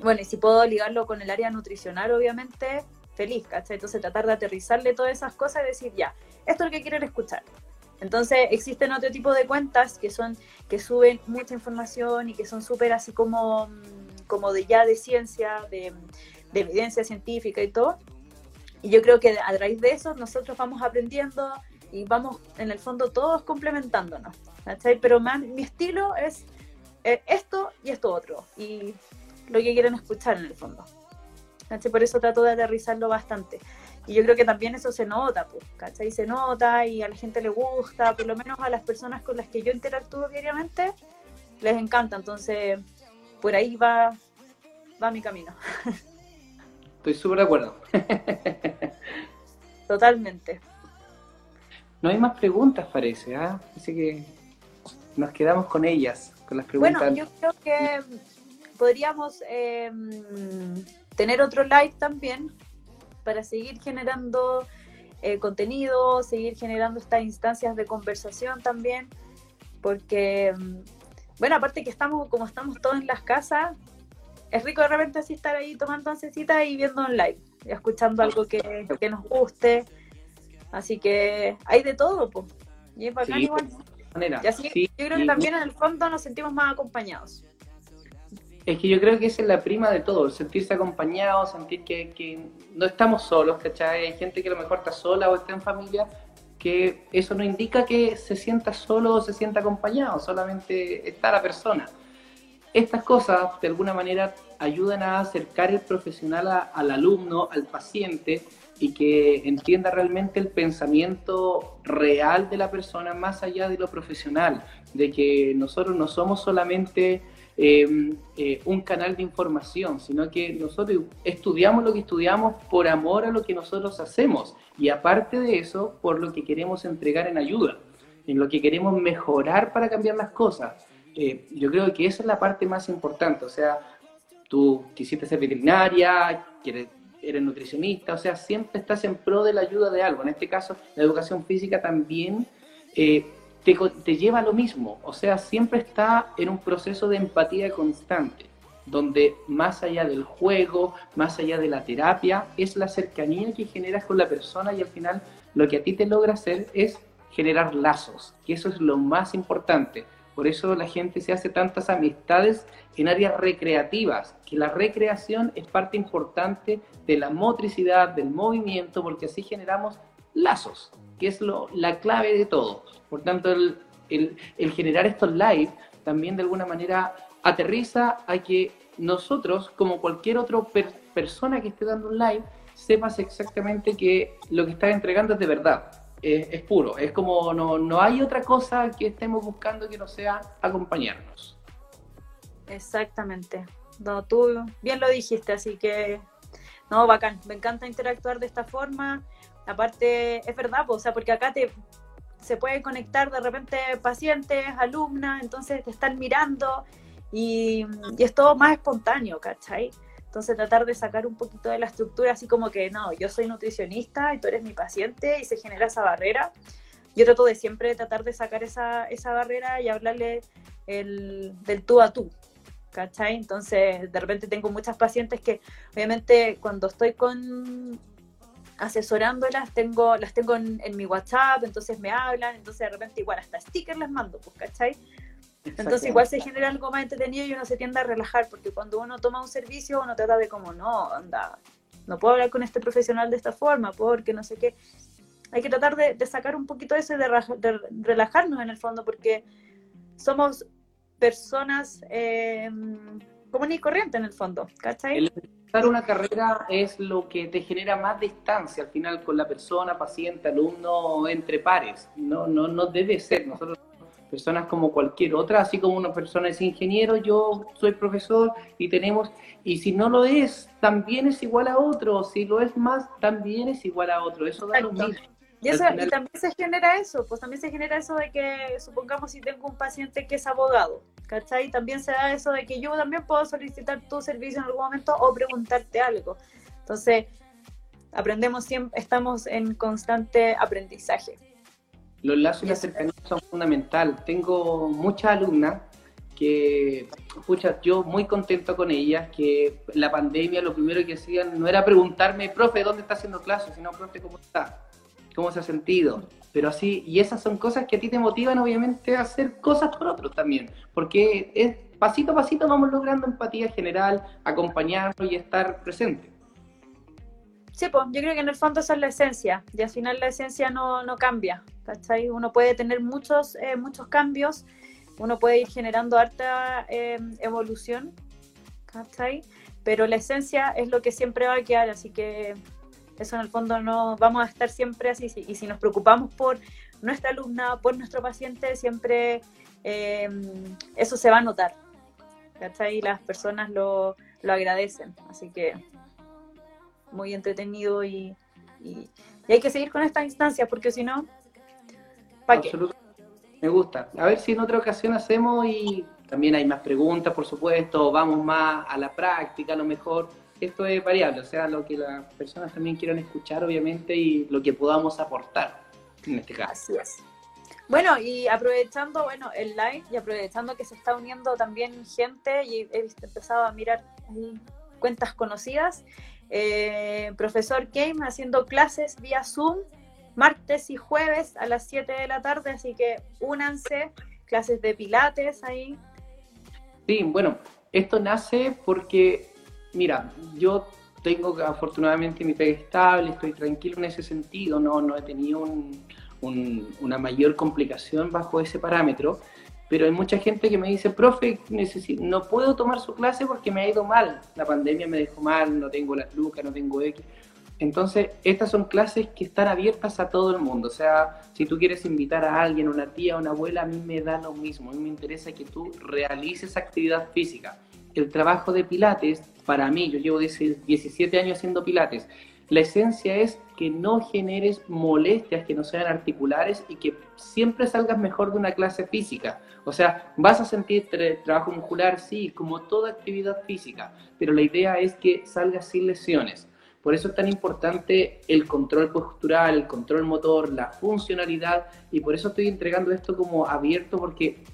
bueno, y si puedo ligarlo con el área nutricional, obviamente, feliz, ¿cachai? Entonces, tratar de aterrizarle todas esas cosas y decir, ya, esto es lo que quieren escuchar. Entonces existen otro tipo de cuentas que son que suben mucha información y que son súper así como como de ya de ciencia, de, evidencia científica y todo. Y yo creo que a raíz de eso nosotros vamos aprendiendo y vamos en el fondo todos complementándonos. Pero mi estilo es eh, esto y esto otro. Y lo que quieren escuchar en el fondo. Por eso trato de aterrizarlo bastante. Y yo creo que también eso se nota, pues, ¿cachai? Se nota y a la gente le gusta, por lo menos a las personas con las que yo interactúo diariamente, les encanta. Entonces, por ahí va, va mi camino. Estoy súper de acuerdo. Totalmente. No hay más preguntas, parece, ¿ah? Así que nos quedamos con ellas, con las preguntas. Bueno, yo creo que podríamos em, tener otro live también para seguir generando eh, contenido, seguir generando estas instancias de conversación también, porque em, bueno, aparte que estamos, como estamos todos en las casas, es rico de repente así estar ahí tomando oncecita y viendo online, y escuchando algo que, nos guste. Así que hay de todo, pues. Y es bacán igual. Y así, yo creo que también en el fondo nos sentimos más acompañados. Es que yo creo que esa es la prima de todo, sentirse acompañado, sentir que, que no estamos solos, ¿cachai? Hay gente que a lo mejor está sola o está en familia, que eso no indica que se sienta solo o se sienta acompañado, solamente está la persona. Estas cosas de alguna manera ayudan a acercar el profesional al alumno, al paciente, y que entienda realmente el pensamiento real de la persona más allá de lo profesional, de que nosotros no somos solamente Em, eh, un canal de información, sino que nosotros estudiamos lo que estudiamos por amor a lo que nosotros hacemos y aparte de eso, por lo que queremos entregar en ayuda, en lo que queremos mejorar para cambiar las cosas. Eh, yo creo que esa es la parte más importante, o sea, tú quisiste ser veterinaria, quieres, eres nutricionista, o sea, siempre estás en pro de la ayuda de algo. En este caso, la educación física también eh, te, lleva lo mismo, o sea, siempre está en un proceso de empatía constante donde más allá del juego, más allá de la terapia, es la cercanía que generas con la persona y al final lo que a ti te logra hacer es generar lazos, que eso es lo más importante. Por eso la gente se hace tantas amistades en áreas recreativas, que la recreación es parte importante de la motricidad, del movimiento, porque así generamos lazos, que es lo, la clave de todo. Por tanto, el, el generar estos live también de alguna manera aterriza a que nosotros, como cualquier otra persona que esté dando un live, sepas exactamente que lo que estás entregando es de verdad, es, puro, es como no, no hay otra cosa que estemos buscando que no sea acompañarnos. Exactamente. No, tú bien lo dijiste, así que no, bacán, me encanta interactuar de esta forma. Aparte, es verdad, o sea, porque acá te, se puede conectar de repente pacientes, alumnas, entonces te están mirando y, es todo más espontáneo, ¿cachai? Entonces tratar de sacar un poquito de la estructura, así como que no, yo soy nutricionista y tú eres mi paciente y se genera esa barrera. Yo trato de siempre tratar de sacar esa, esa barrera y hablarle el, del tú a tú, ¿cachai? Entonces de repente tengo muchas pacientes que obviamente cuando estoy con asesorándolas tengo, las tengo en, en mi WhatsApp, entonces me hablan, entonces de repente igual hasta stickers les mando, pues, ¿cachai? Entonces igual se genera algo más entretenido y uno se tiende a relajar, porque cuando uno toma un servicio uno trata de como, no, anda, no puedo hablar con este profesional de esta forma, porque no sé qué. Hay que tratar de, sacar un poquito eso y de, relajarnos en el fondo, porque somos personas eh, comunes y corrientes en el fondo, ¿cachai? El empezar una carrera es lo que te genera más distancia al final con la persona, paciente, alumno, entre pares. No, no, no debe ser. Nosotros personas como cualquier otra, así como una persona es ingeniero, yo soy profesor y tenemos, y si no lo es, también es igual a otro, si lo es más, también es igual a otro, eso da lo mismo. Y, eso, y también se genera eso, pues también se genera eso de que, supongamos si tengo un paciente que es abogado, ¿cachai? También se da eso de que yo también puedo solicitar tu servicio en algún momento o preguntarte algo. Entonces, aprendemos siempre, estamos en constante aprendizaje. Los lazos y la cercanía son fundamental. Tengo muchas alumnas que, escucha, yo muy contento con ellas, que la pandemia lo primero que hacían no era preguntarme, profe, ¿dónde está haciendo clases? Sino, profe, ¿cómo está? ¿Cómo se ha sentido? Pero así, y esas son cosas que a ti te motivan obviamente a hacer cosas por otros también, porque es pasito a pasito vamos logrando empatía general, acompañarnos y estar presentes. Sí, pues yo creo que en el fondo esa es la esencia, y al final la esencia no, no cambia, ¿cachai? Uno puede tener muchos, eh, muchos cambios, uno puede ir generando harta eh, evolución, ¿cachai? Pero la esencia es lo que siempre va a quedar, así que eso en el fondo no vamos a estar siempre así, y si nos preocupamos por nuestra alumna, por nuestro paciente, siempre eh, eso se va a notar, ¿cachai? Y las personas lo, lo agradecen, así que muy entretenido y, y, hay que seguir con esta instancia porque si no. Me gusta. A ver si en otra ocasión hacemos y también hay más preguntas, por supuesto, vamos más a la práctica, a lo mejor. Esto es variable, o sea, lo que las personas también quieran escuchar, obviamente, y lo que podamos aportar en este caso. Bueno, y aprovechando, bueno, el live y aprovechando que se está uniendo también gente y he empezado a mirar cuentas conocidas, eh, profesor Game haciendo clases vía Zoom martes y jueves a las 7 de la tarde, así que únanse, clases de pilates ahí. Sí, bueno, esto nace porque, mira, yo tengo afortunadamente mi pega estable, estoy tranquilo en ese sentido, no, no he tenido una mayor complicación bajo ese parámetro pero hay mucha gente que me dice, profe, no puedo tomar su clase porque me ha ido mal, la pandemia me dejó mal, no tengo las lucas, no tengo X. Entonces, estas son clases que están abiertas a todo el mundo. O sea, si tú quieres invitar a alguien, una tía, una abuela, a mí me da lo mismo. A mí me interesa que tú realices actividad física. El trabajo de Pilates, para mí, yo llevo 17 años haciendo Pilates, la esencia es que no generes molestias que no sean articulares y que siempre salgas mejor de una clase física. O sea, vas a sentir tra- trabajo muscular, sí, como toda actividad física, pero la idea es que salgas sin lesiones. Por eso es tan importante el control postural, el control motor, la funcionalidad, y por eso estoy entregando esto como abierto, porque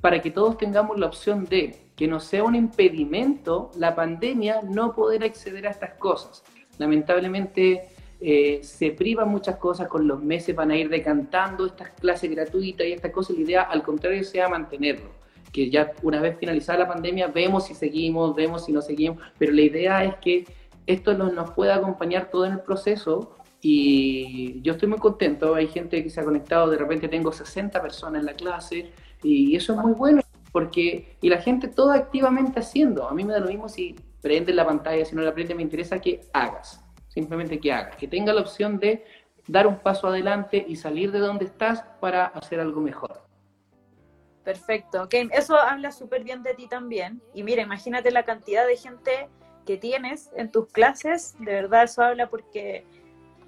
para que todos tengamos la opción de que no sea un impedimento la pandemia no poder acceder a estas cosas. Lamentablemente eh, se privan muchas cosas, con los meses van a ir decantando estas clases gratuitas y estas cosas, la idea al contrario sea mantenerlo, que ya una vez finalizada la pandemia vemos si seguimos, vemos si no seguimos, pero la idea es que esto nos, nos pueda acompañar todo en el proceso y yo estoy muy contento, hay gente que se ha conectado, de repente tengo 60 personas en la clase y eso es muy bueno porque y la gente toda activamente haciendo, a mí me da lo mismo si prende la pantalla, si no la prende, me interesa que hagas, simplemente que hagas, que tenga la opción de dar un paso adelante y salir de donde estás para hacer algo mejor. Perfecto. ok. Eso habla súper bien de ti también. Y mira, imagínate la cantidad de gente que tienes en tus clases. De verdad, eso habla porque,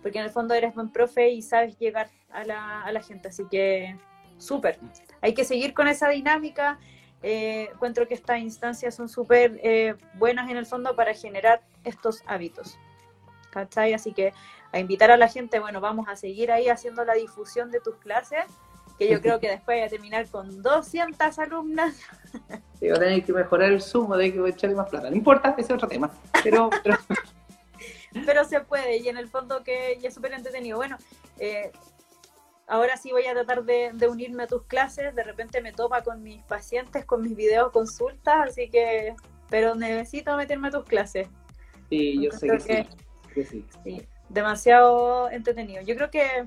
porque en el fondo eres buen profe y sabes llegar a la, a la gente. Así que súper. Hay que seguir con esa dinámica. Eh, encuentro que estas instancias son súper eh, buenas en el fondo para generar estos hábitos. ¿Cachai? Así que a invitar a la gente, bueno, vamos a seguir ahí haciendo la difusión de tus clases, que yo creo que después voy a terminar con 200 alumnas. Sí, va a tener que mejorar el sumo, de que echarle más plata. No importa, ese es otro tema. Pero, pero pero se puede y en el fondo que ya es súper entretenido. Bueno, eh, ahora sí voy a tratar de, de unirme a tus clases, de repente me topa con mis pacientes, con mis videos consultas, así que, pero necesito meterme a tus clases. sí, yo sé que sí. que sí. Sí, demasiado entretenido. Yo creo que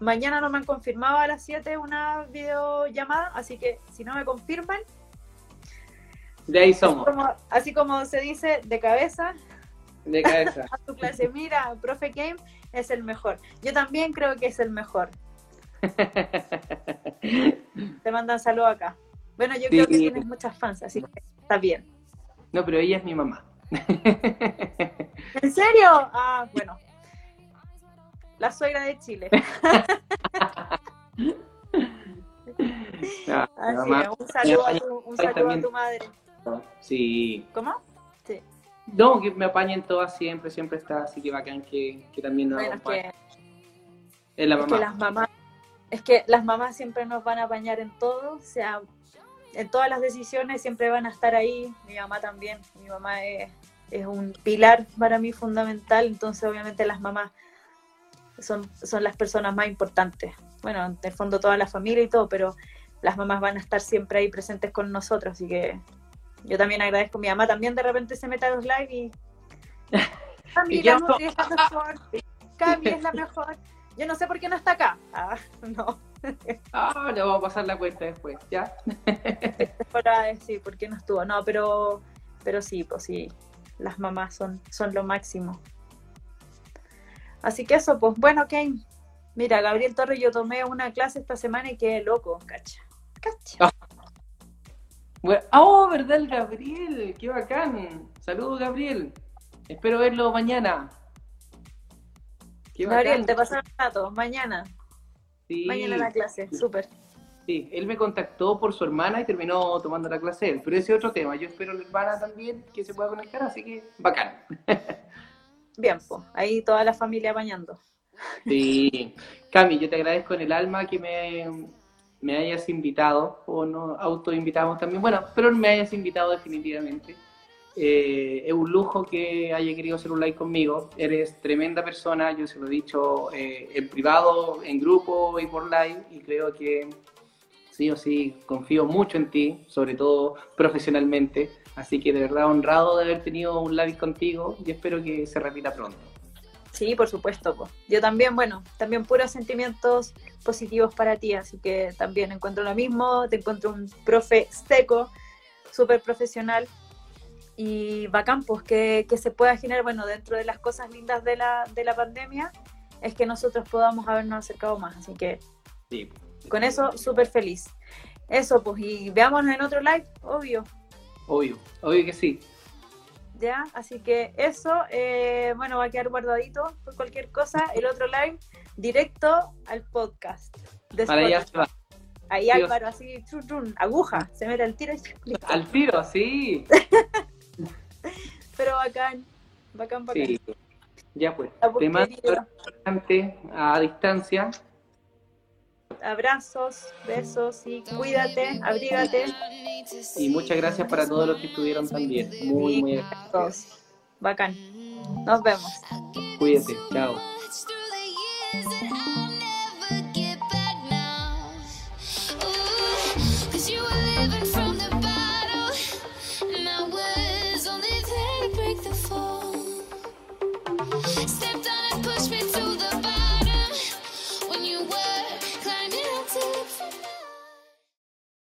mañana no me han confirmado a las 7 una videollamada, así que si no me confirman, De ahí así somos, como, así como se dice, de cabeza, de cabeza. a tu clase, mira, profe Game es el mejor. Yo también creo que es el mejor. Te mandan saludos acá. Bueno, yo creo que tienes muchas fans, así que está bien. No, pero ella es mi mamá. ¿En serio? Ah, bueno. La suegra de Chile. Así mamá- un saludo, a un saludo tu madre. Sí. ¿Cómo? No, que me apañen todas siempre, siempre está, así que bacán que, que también nos Bueno, es acompañen. Es la es mamá. que las mamás, es que las mamás siempre nos van a apañar en todo, o sea, en todas las decisiones siempre van a estar ahí. Mi mamá también, mi mamá es, es un pilar para mí fundamental, entonces obviamente las mamás son, son las personas más importantes. Bueno, en el fondo toda la familia y todo, pero las mamás van a estar siempre ahí presentes con nosotros, así que yo también agradezco. Mi mamá también de repente se mete a los live y... Nutri es la mejor. Cami es la mejor. Yo no sé por qué no está acá. Ah, no. Ah, le vamos a pasar la cuenta después, ¿ya? Para decir por qué no estuvo. No, pero, pero sí, pues sí. Las mamás son, son lo máximo. Así que eso, pues bueno, ok. Mira, Gabriel Torres, yo tomé una clase esta semana y quedé loco, cacha. Cacha. Bueno, oh, ¿verdad el Gabriel? ¡Qué bacán! Saludos, Gabriel. Espero verlo mañana. Qué Gabriel, bacán. te pasaron datos. Mañana. Sí, Mañana la clase. Súper. sí, él me contactó por su hermana y terminó tomando la clase él. Pero ese es otro tema. Yo espero la hermana también que se pueda conectar, así que bacán. Bien, pues. Ahí toda la familia bañando. Sí. Cami, yo te agradezco en el alma que me, me hayas invitado, o no autoinvitamos también, bueno, pero me hayas invitado definitivamente. Eh, es un lujo que haya querido hacer un live conmigo. Eres tremenda persona, yo se lo he dicho eh, en privado, en grupo y por live, y creo que sí o sí confío mucho en ti, sobre todo profesionalmente. Así que de verdad honrado de haber tenido un live contigo y espero que se repita pronto. Sí, por supuesto. po. Yo también, bueno, también puros sentimientos positivos para ti, así que también encuentro lo mismo, te encuentro un profe seco, súper profesional y bacán, pues que, que se pueda generar, bueno, dentro de las cosas lindas de la, de la pandemia, es que nosotros podamos habernos acercado más, así que Sí. con eso súper feliz. Eso, pues, y veámonos en otro live, obvio. Obvio, obvio que sí. ¿Ya? Así que eso, eh, bueno, va a quedar guardadito por cualquier cosa. El otro live, directo al podcast. de Para allá Spotify. se va. Ahí Álvaro así, chun, chun, aguja, se mete al tiro y. Al tiro, sí. Pero bacán, bacán, bacán. Sí. Ya pues. Te mando a distancia. Abrazos, besos y cuídate, abrígate. Y muchas gracias para todos los que estuvieron también. Muy, muy agradecidos. Todos. Bacán. Nos vemos. Cuídate. Chao.